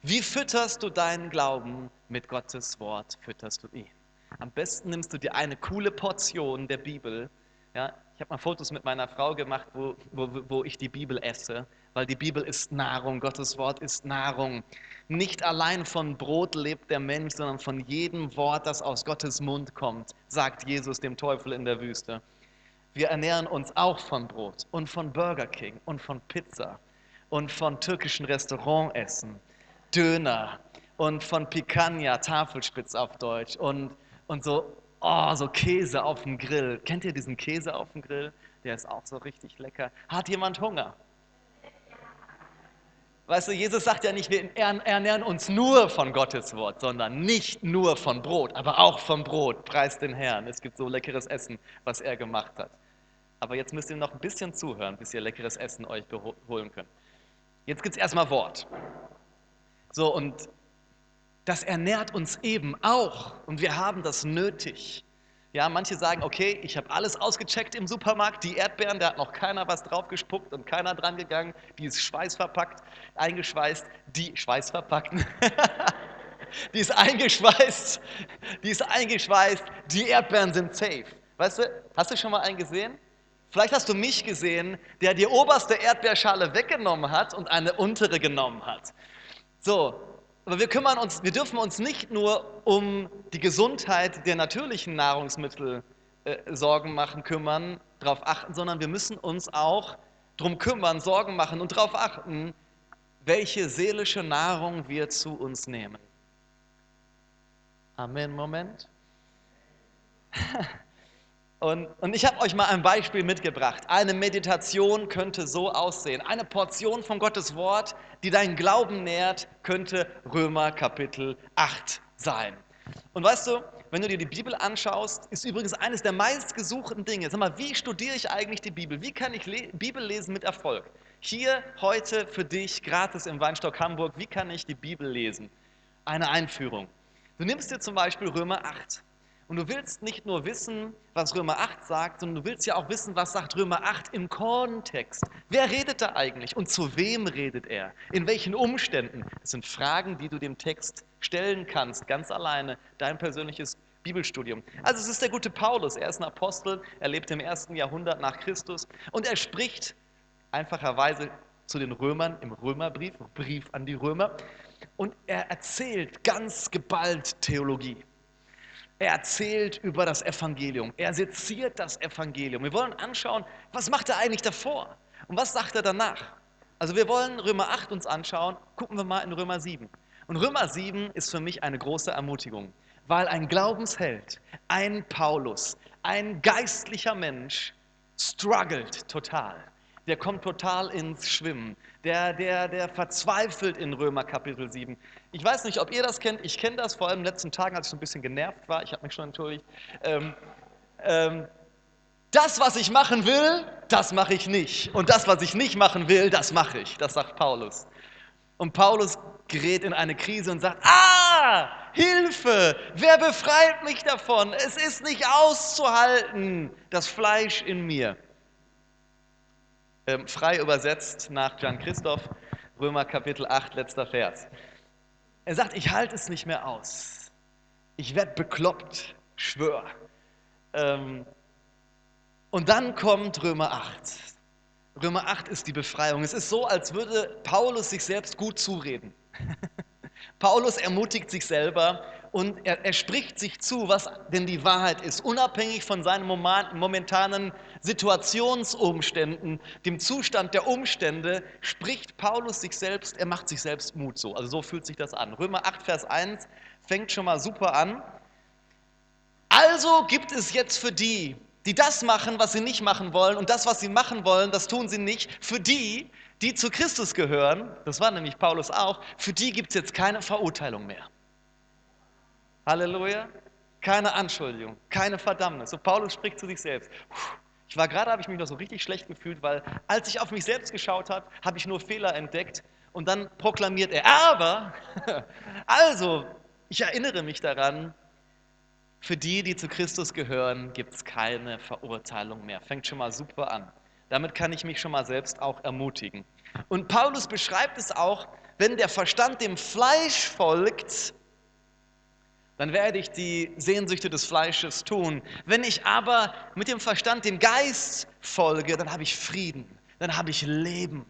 Wie fütterst du deinen Glauben? Mit Gottes Wort fütterst du ihn. Am besten nimmst du dir eine coole Portion der Bibel. Ja, ich habe mal Fotos mit meiner Frau gemacht, wo, wo, wo ich die Bibel esse, weil die Bibel ist Nahrung, Gottes Wort ist Nahrung. Nicht allein von Brot lebt der Mensch, sondern von jedem Wort, das aus Gottes Mund kommt, sagt Jesus dem Teufel in der Wüste. Wir ernähren uns auch von Brot und von Burger King und von Pizza und von türkischen Restaurantessen, Döner und von Picanha, Tafelspitz auf Deutsch und, und so, oh, so Käse auf dem Grill. Kennt ihr diesen Käse auf dem Grill? Der ist auch so richtig lecker. Hat jemand Hunger? Weißt du, Jesus sagt ja nicht, wir ernähren uns nur von Gottes Wort, sondern nicht nur von Brot, aber auch vom Brot. Preis den Herrn. Es gibt so leckeres Essen, was er gemacht hat. Aber jetzt müsst ihr noch ein bisschen zuhören, bis ihr leckeres Essen euch holen könnt. Jetzt gibt es erstmal Wort. So, und das ernährt uns eben auch. Und wir haben das nötig. Ja, manche sagen, okay, ich habe alles ausgecheckt im Supermarkt, die Erdbeeren, da hat noch keiner was draufgespuckt und keiner dran gegangen, die ist schweißverpackt, eingeschweißt, die schweißverpackt, die ist eingeschweißt, die ist eingeschweißt, die Erdbeeren sind safe. Weißt du, hast du schon mal einen gesehen? Vielleicht hast du mich gesehen, der die oberste Erdbeerschale weggenommen hat und eine untere genommen hat. So, aber wir kümmern uns, wir dürfen uns nicht nur um die Gesundheit der natürlichen Nahrungsmittel äh, Sorgen machen, kümmern, darauf achten, sondern wir müssen uns auch darum kümmern, Sorgen machen und darauf achten, welche seelische Nahrung wir zu uns nehmen. Amen, Moment. Und, und ich habe euch mal ein Beispiel mitgebracht. Eine Meditation könnte so aussehen. Eine Portion von Gottes Wort, die deinen Glauben nährt, könnte Römer Kapitel 8 sein. Und weißt du, wenn du dir die Bibel anschaust, ist übrigens eines der meistgesuchten Dinge. Sag mal, wie studiere ich eigentlich die Bibel? Wie kann ich Le Bibel lesen mit Erfolg? Hier heute für dich gratis im Weinstock Hamburg. Wie kann ich die Bibel lesen? Eine Einführung. Du nimmst dir zum Beispiel Römer 8. Und du willst nicht nur wissen, was Römer 8 sagt, sondern du willst ja auch wissen, was sagt Römer 8 im Kontext. Wer redet da eigentlich und zu wem redet er? In welchen Umständen? Das sind Fragen, die du dem Text stellen kannst, ganz alleine, dein persönliches Bibelstudium. Also es ist der gute Paulus, er ist ein Apostel, er lebt im ersten Jahrhundert nach Christus und er spricht einfacherweise zu den Römern im Römerbrief, Brief an die Römer, und er erzählt ganz geballt Theologie. Er erzählt über das Evangelium. Er seziert das Evangelium. Wir wollen anschauen, was macht er eigentlich davor und was sagt er danach. Also wir wollen Römer 8 uns anschauen. Gucken wir mal in Römer 7. Und Römer 7 ist für mich eine große Ermutigung, weil ein Glaubensheld, ein Paulus, ein geistlicher Mensch struggelt total. Der kommt total ins Schwimmen. Der, der, der verzweifelt in Römer Kapitel 7. Ich weiß nicht, ob ihr das kennt. Ich kenne das vor allem in den letzten Tagen, als ich so ein bisschen genervt war. Ich habe mich schon entschuldigt. Ähm, ähm, das, was ich machen will, das mache ich nicht. Und das, was ich nicht machen will, das mache ich. Das sagt Paulus. Und Paulus gerät in eine Krise und sagt, ah, Hilfe, wer befreit mich davon? Es ist nicht auszuhalten, das Fleisch in mir. Ähm, frei übersetzt nach Jan Christoph, Römer Kapitel 8, letzter Vers. Er sagt, ich halte es nicht mehr aus. Ich werde bekloppt, schwör. Ähm, und dann kommt Römer 8. Römer 8 ist die Befreiung. Es ist so, als würde Paulus sich selbst gut zureden. Paulus ermutigt sich selber und er, er, spricht sich zu, was denn die Wahrheit ist, unabhängig von seinen momentanen Situationsumständen, dem Zustand der Umstände, spricht Paulus sich selbst, er macht sich selbst Mut so. Also so fühlt sich das an. Römer 8, Vers 1 fängt schon mal super an. Also gibt es jetzt für die, die das machen, was sie nicht machen wollen, und das, was sie machen wollen, das tun sie nicht, für die, die zu Christus gehören, das war nämlich Paulus auch, für die gibt es jetzt keine Verurteilung mehr. Halleluja. Keine Anschuldigung, keine Verdammnis. So Paulus spricht zu sich selbst. Ich war gerade, habe ich mich noch so richtig schlecht gefühlt, weil als ich auf mich selbst geschaut habe, habe ich nur Fehler entdeckt und dann proklamiert er, aber, also, ich erinnere mich daran, für die, die zu Christus gehören, gibt es keine Verurteilung mehr. Fängt schon mal super an. Damit kann ich mich schon mal selbst auch ermutigen. Und Paulus beschreibt es auch, wenn der Verstand dem Fleisch folgt, dann werde ich die Sehnsüchte des Fleisches tun. Wenn ich aber mit dem Verstand dem Geist folge, dann habe ich Frieden, dann habe ich Leben.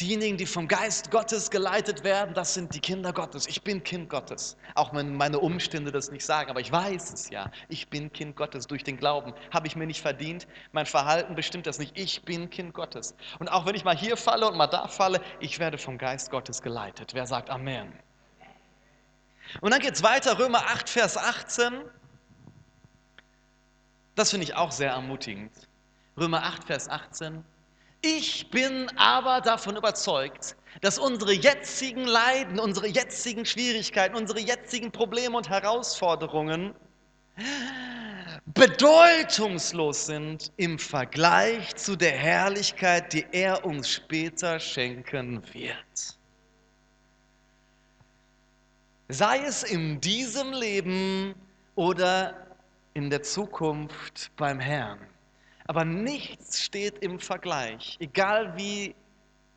Diejenigen, die vom Geist Gottes geleitet werden, das sind die Kinder Gottes. Ich bin Kind Gottes. Auch wenn meine Umstände das nicht sagen, aber ich weiß es ja. Ich bin Kind Gottes durch den Glauben. Habe ich mir nicht verdient. Mein Verhalten bestimmt das nicht. Ich bin Kind Gottes. Und auch wenn ich mal hier falle und mal da falle, ich werde vom Geist Gottes geleitet. Wer sagt Amen? Und dann geht es weiter, Römer 8, Vers 18. Das finde ich auch sehr ermutigend. Römer 8, Vers 18. Ich bin aber davon überzeugt, dass unsere jetzigen Leiden, unsere jetzigen Schwierigkeiten, unsere jetzigen Probleme und Herausforderungen bedeutungslos sind im Vergleich zu der Herrlichkeit, die er uns später schenken wird. Sei es in diesem Leben oder in der Zukunft beim Herrn. Aber nichts steht im Vergleich, egal wie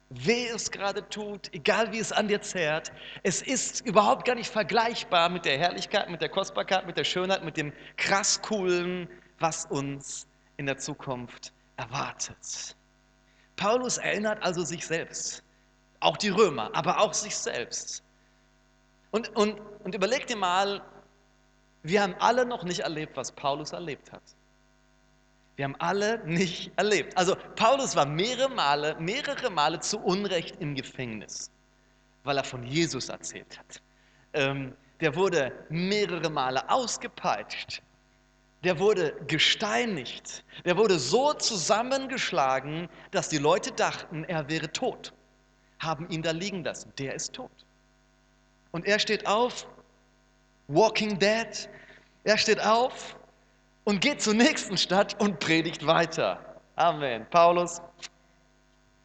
weh es gerade tut, egal wie es an dir zehrt. Es ist überhaupt gar nicht vergleichbar mit der Herrlichkeit, mit der Kostbarkeit, mit der Schönheit, mit dem krass coolen, was uns in der Zukunft erwartet. Paulus erinnert also sich selbst, auch die Römer, aber auch sich selbst. Und, und, und überleg dir mal, wir haben alle noch nicht erlebt, was Paulus erlebt hat. Wir haben alle nicht erlebt. Also Paulus war mehrere Male, mehrere Male zu Unrecht im Gefängnis, weil er von Jesus erzählt hat. Ähm, der wurde mehrere Male ausgepeitscht. Der wurde gesteinigt. Der wurde so zusammengeschlagen, dass die Leute dachten, er wäre tot. Haben ihn da liegen lassen. Der ist tot. Und er steht auf Walking Dead. Er steht auf und geht zur nächsten Stadt und predigt weiter. Amen. Paulus,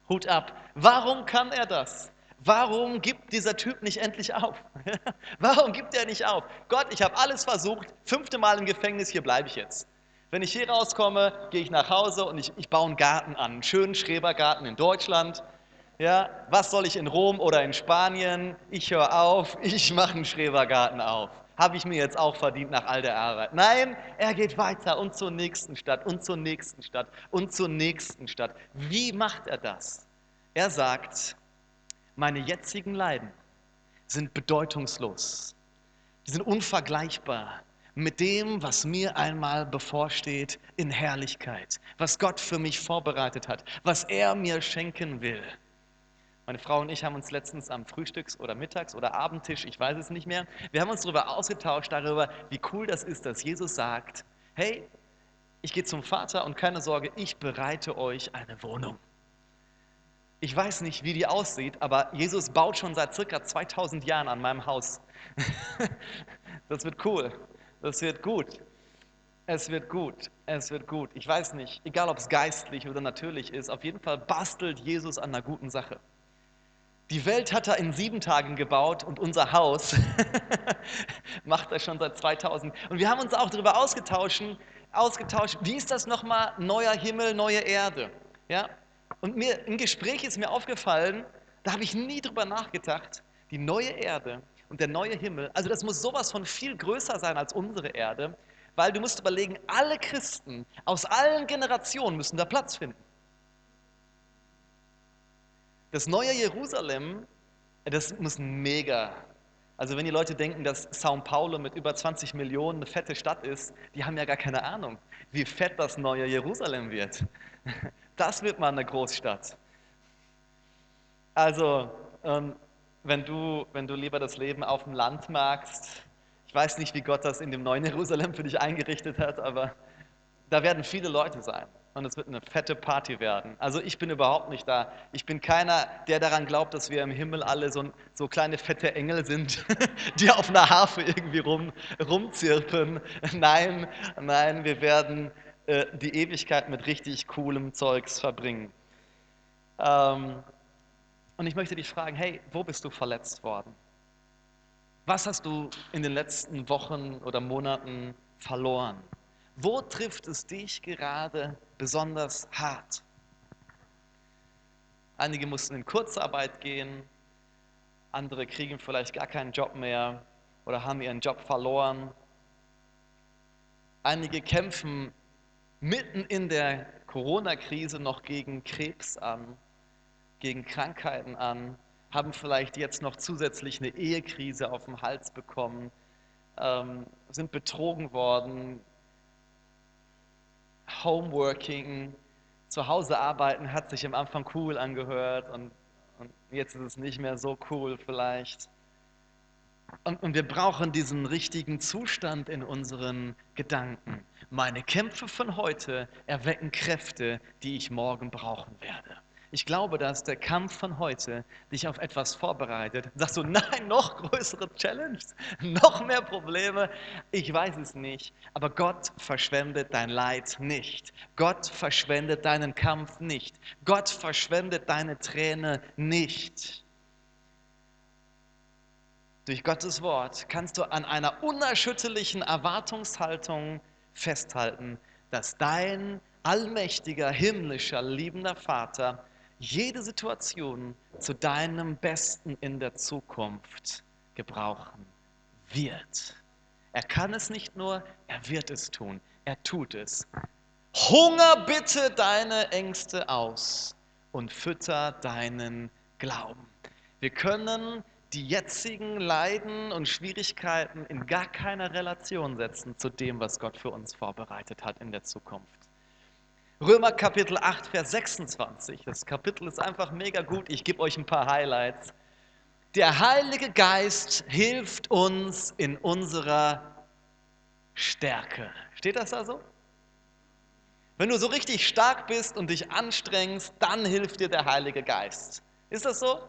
Hut ab. Warum kann er das? Warum gibt dieser Typ nicht endlich auf? Warum gibt er nicht auf? Gott, ich habe alles versucht, fünfte Mal im Gefängnis, hier bleibe ich jetzt. Wenn ich hier rauskomme, gehe ich nach Hause und ich, ich baue einen Garten an, einen schönen Schrebergarten in Deutschland. Ja, was soll ich in Rom oder in Spanien? Ich höre auf, ich mache einen Schrebergarten auf habe ich mir jetzt auch verdient nach all der Arbeit. Nein, er geht weiter und zur nächsten Stadt und zur nächsten Stadt und zur nächsten Stadt. Wie macht er das? Er sagt, meine jetzigen Leiden sind bedeutungslos. Die sind unvergleichbar mit dem, was mir einmal bevorsteht in Herrlichkeit, was Gott für mich vorbereitet hat, was er mir schenken will. Meine Frau und ich haben uns letztens am Frühstücks- oder Mittags- oder Abendtisch, ich weiß es nicht mehr, wir haben uns darüber ausgetauscht, darüber, wie cool das ist, dass Jesus sagt, hey, ich gehe zum Vater und keine Sorge, ich bereite euch eine Wohnung. Ich weiß nicht, wie die aussieht, aber Jesus baut schon seit circa 2000 Jahren an meinem Haus. Das wird cool. Das wird gut. Es wird gut. Es wird gut. Ich weiß nicht, egal ob es geistlich oder natürlich ist, auf jeden Fall bastelt Jesus an einer guten Sache. Die Welt hat er in sieben Tagen gebaut und unser Haus macht er schon seit 2000. Und wir haben uns auch darüber ausgetauscht, ausgetauscht wie ist das nochmal, neuer Himmel, neue Erde. Ja? Und mir, im Gespräch ist mir aufgefallen, da habe ich nie drüber nachgedacht, die neue Erde und der neue Himmel, also das muss sowas von viel größer sein als unsere Erde, weil du musst überlegen, alle Christen aus allen Generationen müssen da Platz finden. Das neue Jerusalem, das muss mega. Also wenn die Leute denken, dass Sao Paulo mit über 20 Millionen eine fette Stadt ist, die haben ja gar keine Ahnung, wie fett das neue Jerusalem wird. Das wird mal eine Großstadt. Also ähm, wenn, du, wenn du lieber das Leben auf dem Land magst, ich weiß nicht, wie Gott das in dem neuen Jerusalem für dich eingerichtet hat, aber da werden viele Leute sein und es wird eine fette Party werden. Also ich bin überhaupt nicht da. Ich bin keiner, der daran glaubt, dass wir im Himmel alle so, so kleine fette Engel sind, die auf einer Harfe irgendwie rum, rumzirpen. Nein, nein, wir werden äh, die Ewigkeit mit richtig coolem Zeugs verbringen. Ähm, und ich möchte dich fragen, hey, wo bist du verletzt worden? Was hast du in den letzten Wochen oder Monaten verloren? Wo trifft es dich gerade besonders hart? Einige mussten in Kurzarbeit gehen, andere kriegen vielleicht gar keinen Job mehr oder haben ihren Job verloren. Einige kämpfen mitten in der Corona-Krise noch gegen Krebs an, gegen Krankheiten an, haben vielleicht jetzt noch zusätzlich eine Ehekrise auf dem Hals bekommen, ähm, sind betrogen worden, Homeworking, zu Hause arbeiten hat sich am Anfang cool angehört und, und jetzt ist es nicht mehr so cool vielleicht. Und, und, wir brauchen diesen richtigen Zustand in unseren Gedanken. Meine Kämpfe von heute erwecken Kräfte, die ich morgen brauchen werde. Ich glaube, dass der Kampf von heute dich auf etwas vorbereitet. Sagst du, nein, noch größere Challenge, noch mehr Probleme? Ich weiß es nicht. Aber Gott verschwendet dein Leid nicht. Gott verschwendet deinen Kampf nicht. Gott verschwendet deine Träne nicht. durch Gottes Wort kannst du an einer unerschütterlichen Erwartungshaltung festhalten, dass dein allmächtiger, himmlischer, liebender Vater jede Situation zu deinem Besten in der Zukunft gebrauchen wird. Er kann es nicht nur, er wird es tun. Er tut es. Hunger bitte deine Ängste aus und fütter deinen Glauben. Wir können die jetzigen Leiden und Schwierigkeiten in gar keiner Relation setzen zu dem, was Gott für uns vorbereitet hat in der Zukunft. Römer Kapitel 8, Vers 26. Das Kapitel ist einfach mega gut. Ich gebe euch ein paar Highlights. Der Heilige Geist hilft uns in unserer Stärke. Steht das da so? Wenn du so richtig stark bist und dich anstrengst, dann hilft dir der Heilige Geist. Ist das so?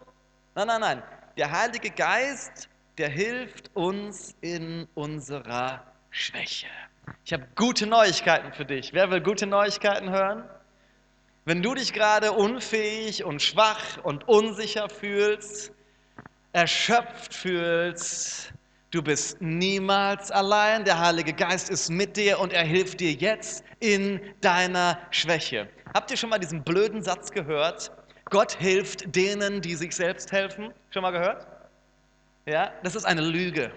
Nein, nein, nein. Der Heilige Geist, der hilft uns in unserer Schwäche. Ich habe gute Neuigkeiten für dich. Wer will gute Neuigkeiten hören? Wenn du dich gerade unfähig und schwach und unsicher fühlst, erschöpft fühlst, du bist niemals allein. Der Heilige Geist ist mit dir und er hilft dir jetzt in deiner Schwäche. Habt ihr schon mal diesen blöden Satz gehört? Gott hilft denen, die sich selbst helfen. Schon mal gehört? Ja, das ist eine Lüge.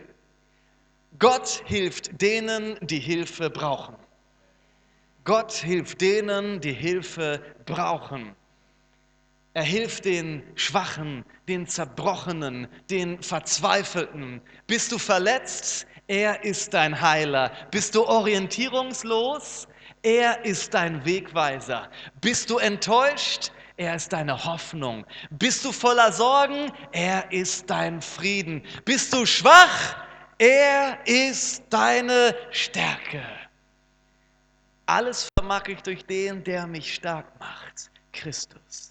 Gott hilft denen, die Hilfe brauchen. Gott hilft denen, die Hilfe brauchen. Er hilft den Schwachen, den Zerbrochenen, den Verzweifelten. Bist du verletzt? Er ist dein Heiler. Bist du orientierungslos? Er ist dein Wegweiser. Bist du enttäuscht? Er ist deine Hoffnung. Bist du voller Sorgen? Er ist dein Frieden. Bist du schwach? Er ist deine Stärke. Alles vermag ich durch den, der mich stark macht, Christus.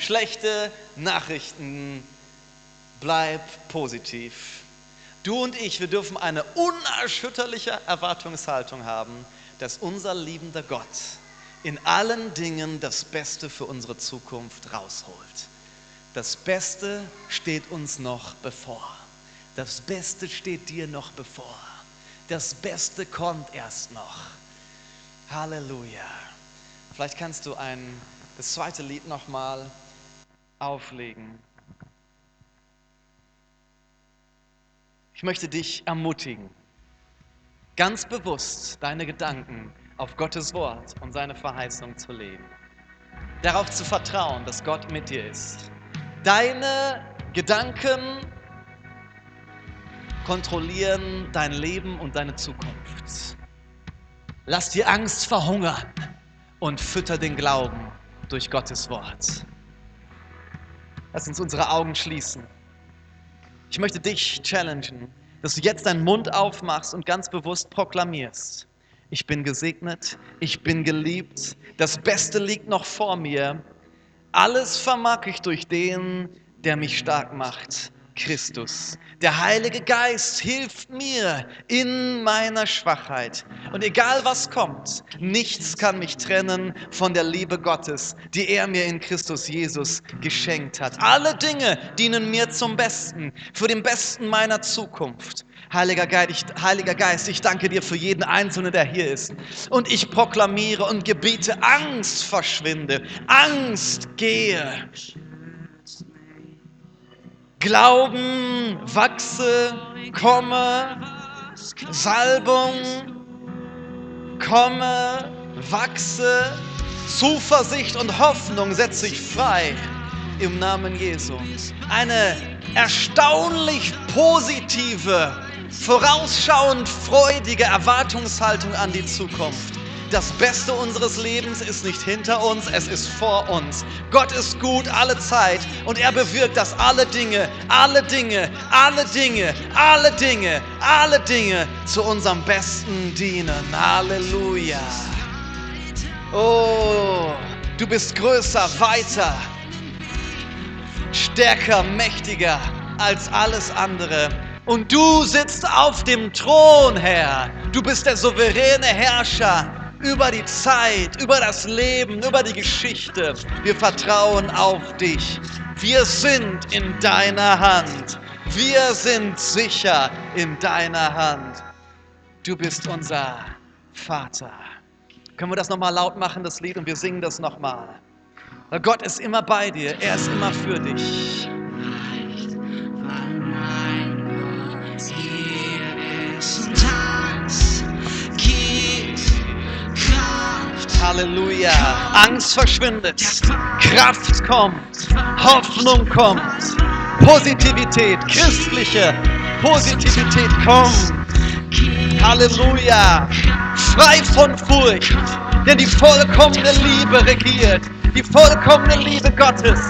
Schlechte Nachrichten. Bleib positiv. Du und ich, wir dürfen eine unerschütterliche Erwartungshaltung haben, dass unser liebender Gott in allen Dingen das Beste für unsere Zukunft rausholt. Das Beste steht uns noch bevor. Das Beste steht dir noch bevor. Das Beste kommt erst noch. Halleluja. Vielleicht kannst du ein, das zweite Lied nochmal auflegen. Ich möchte dich ermutigen, ganz bewusst deine Gedanken auf Gottes Wort und seine Verheißung zu legen. Darauf zu vertrauen, dass Gott mit dir ist. Deine Gedanken kontrollieren dein Leben und deine Zukunft. Lass die Angst verhungern und fütter den Glauben durch Gottes Wort. Lass uns unsere Augen schließen. Ich möchte dich challengen, dass du jetzt deinen Mund aufmachst und ganz bewusst proklamierst. Ich bin gesegnet, ich bin geliebt, das Beste liegt noch vor mir. Alles vermag ich durch den, der mich stark macht, Christus. Der Heilige Geist hilft mir in meiner Schwachheit. Und egal was kommt, nichts kann mich trennen von der Liebe Gottes, die er mir in Christus Jesus geschenkt hat. Alle Dinge dienen mir zum Besten, für den Besten meiner Zukunft. Heiliger Geist, ich, Heiliger Geist, ich danke dir für jeden Einzelnen, der hier ist. Und ich proklamiere und gebiete, Angst verschwinde, Angst gehe. Glauben wachse, komme, Salbung, komme, wachse, Zuversicht und Hoffnung setze ich frei im Namen Jesu. Eine erstaunlich positive vorausschauend freudige Erwartungshaltung an die Zukunft. Das Beste unseres Lebens ist nicht hinter uns, es ist vor uns. Gott ist gut alle Zeit und er bewirkt, dass alle Dinge, alle Dinge, alle Dinge, alle Dinge, alle Dinge zu unserem Besten dienen. Halleluja. Oh, du bist größer, weiter, stärker, mächtiger als alles andere. Und du sitzt auf dem Thron, Herr. Du bist der souveräne Herrscher über die Zeit, über das Leben, über die Geschichte. Wir vertrauen auf dich. Wir sind in deiner Hand. Wir sind sicher in deiner Hand. Du bist unser Vater. Können wir das nochmal laut machen, das Lied, und wir singen das nochmal. Gott ist immer bei dir, er ist immer für dich. Halleluja. Angst verschwindet. Kraft kommt. Hoffnung kommt. Positivität, christliche Positivität kommt. Halleluja. Frei von Furcht. Denn die vollkommene Liebe regiert. Die vollkommene Liebe Gottes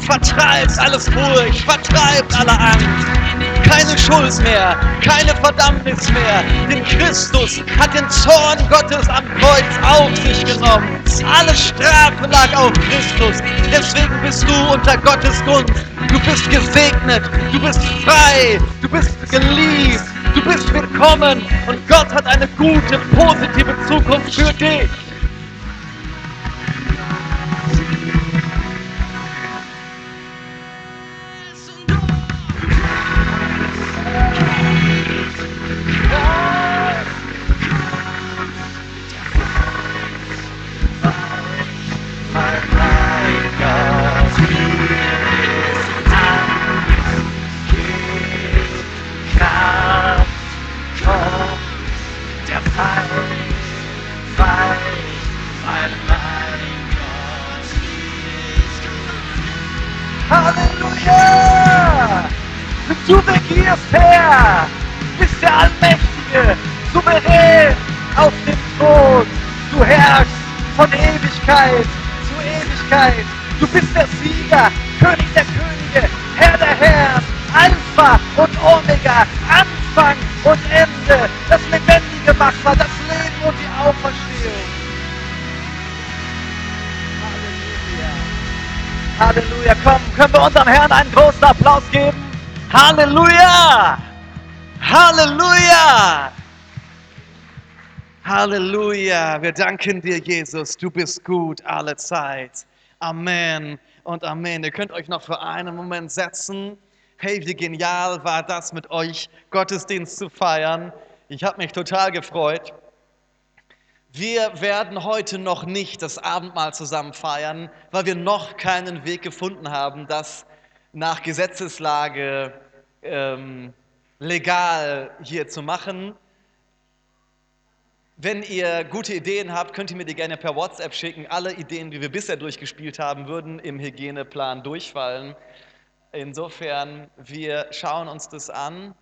vertreibt alles Furcht, vertreibt alle Angst. Keine Schuld mehr, keine Verdammnis mehr. Denn Christus hat den Zorn Gottes am Kreuz auf sich genommen. Alle Strafe lag auf Christus. Deswegen bist du unter Gottes Gunst. Du bist gesegnet, du bist frei, du bist geliebt, du bist willkommen und Gott hat eine gute, positive Zukunft für dich. Halleluja! Du regierst, Herr! Bist der Allmächtige, souverän auf dem Thron. Du herrschst von Ewigkeit zu Ewigkeit. Du bist der Sieger, König der Könige, können wir unserem Herrn einen großen Applaus geben? Halleluja! Halleluja! Halleluja! Wir danken dir, Jesus. Du bist gut alle Zeit. Amen und Amen. Ihr könnt euch noch für einen Moment setzen. Hey, wie genial war das mit euch, Gottesdienst zu feiern. Ich habe mich total gefreut. Wir werden heute noch nicht das Abendmahl zusammen feiern, weil wir noch keinen Weg gefunden haben, das nach Gesetzeslage ähm, legal hier zu machen. Wenn ihr gute Ideen habt, könnt ihr mir die gerne per WhatsApp schicken. Alle Ideen, die wir bisher durchgespielt haben, würden im Hygieneplan durchfallen. Insofern, wir schauen uns das an.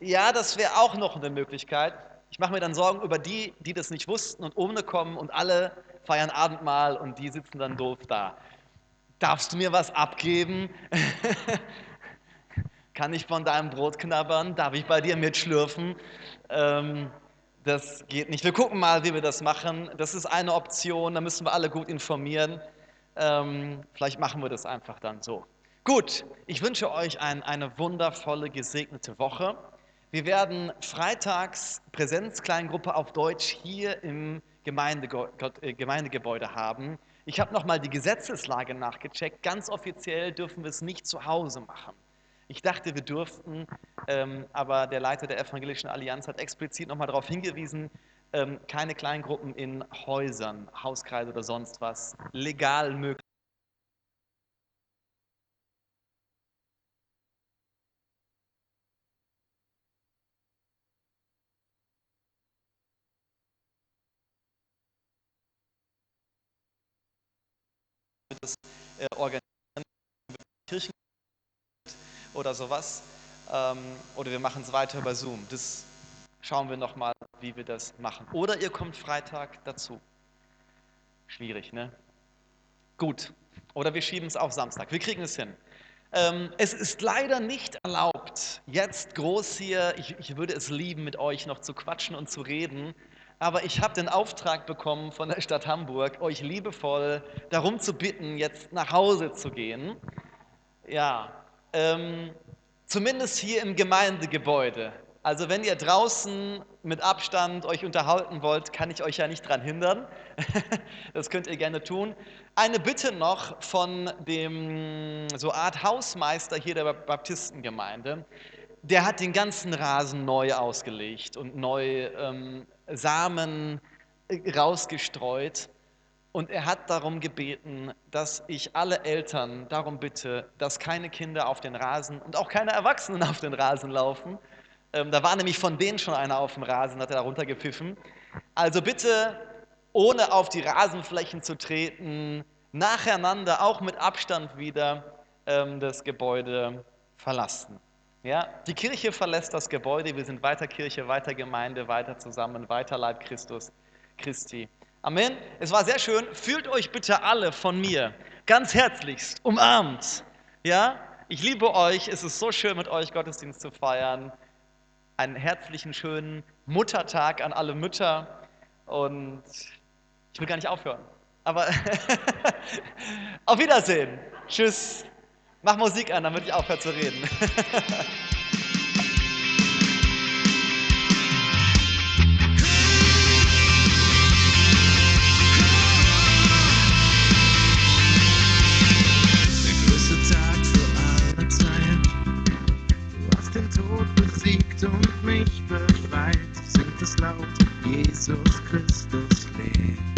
Ja, das wäre auch noch eine Möglichkeit. Ich mache mir dann Sorgen über die, die das nicht wussten und ohne kommen und alle feiern Abendmahl und die sitzen dann doof da. Darfst du mir was abgeben? Kann ich von deinem Brot knabbern? Darf ich bei dir mitschlürfen? Ähm, das geht nicht. Wir gucken mal, wie wir das machen. Das ist eine Option, da müssen wir alle gut informieren. Ähm, vielleicht machen wir das einfach dann so. Gut, ich wünsche euch ein, eine wundervolle, gesegnete Woche. Wir werden freitags Präsenzkleingruppe auf Deutsch hier im äh, Gemeindegebäude haben. Ich habe nochmal die Gesetzeslage nachgecheckt. Ganz offiziell dürfen wir es nicht zu Hause machen. Ich dachte, wir dürften, ähm, aber der Leiter der Evangelischen Allianz hat explizit nochmal darauf hingewiesen, ähm, keine Kleingruppen in Häusern, Hauskreise oder sonst was legal möglich. Das äh, organisieren, Kirchen oder sowas. Ähm, oder wir machen es weiter über Zoom. Das schauen wir nochmal, wie wir das machen. Oder ihr kommt Freitag dazu. Schwierig, ne? Gut. Oder wir schieben es auf Samstag. Wir kriegen es hin. Ähm, es ist leider nicht erlaubt, jetzt groß hier, ich, ich würde es lieben, mit euch noch zu quatschen und zu reden, aber ich habe den Auftrag bekommen von der Stadt Hamburg, euch liebevoll darum zu bitten, jetzt nach Hause zu gehen. Ja, ähm, zumindest hier im Gemeindegebäude. Also wenn ihr draußen mit Abstand euch unterhalten wollt, kann ich euch ja nicht daran hindern. das könnt ihr gerne tun. Eine Bitte noch von dem so Art Hausmeister hier der Baptistengemeinde. Der hat den ganzen Rasen neu ausgelegt und neu ähm, Samen äh, rausgestreut. Und er hat darum gebeten, dass ich alle Eltern darum bitte, dass keine Kinder auf den Rasen und auch keine Erwachsenen auf den Rasen laufen. Ähm, da war nämlich von denen schon einer auf dem Rasen, hat er da runtergepfiffen. Also bitte, ohne auf die Rasenflächen zu treten, nacheinander, auch mit Abstand wieder ähm, das Gebäude verlassen. Ja, die Kirche verlässt das Gebäude, wir sind weiter Kirche, weiter Gemeinde, weiter zusammen, weiter Leib Christus, Christi. Amen. Es war sehr schön. Fühlt euch bitte alle von mir ganz herzlichst umarmt. Ja, ich liebe euch. Es ist so schön, mit euch Gottesdienst zu feiern. Einen herzlichen, schönen Muttertag an alle Mütter. Und ich will gar nicht aufhören. Aber auf Wiedersehen. Tschüss. Mach Musik an, damit ich aufhöre zu reden. und mich befreit, singt es laut, Jesus Christus lebt.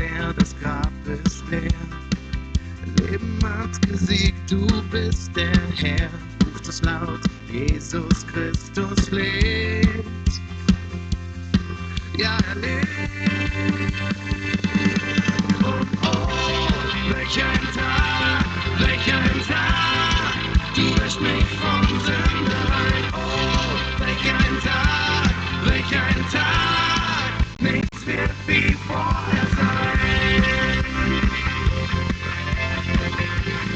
Leer, das Grab ist leer. Leben hat gesiegt, du bist der Herr. Ruft es laut, Jesus Christus lebt. Ja, er lebt. Oh, oh, welch ein Tag.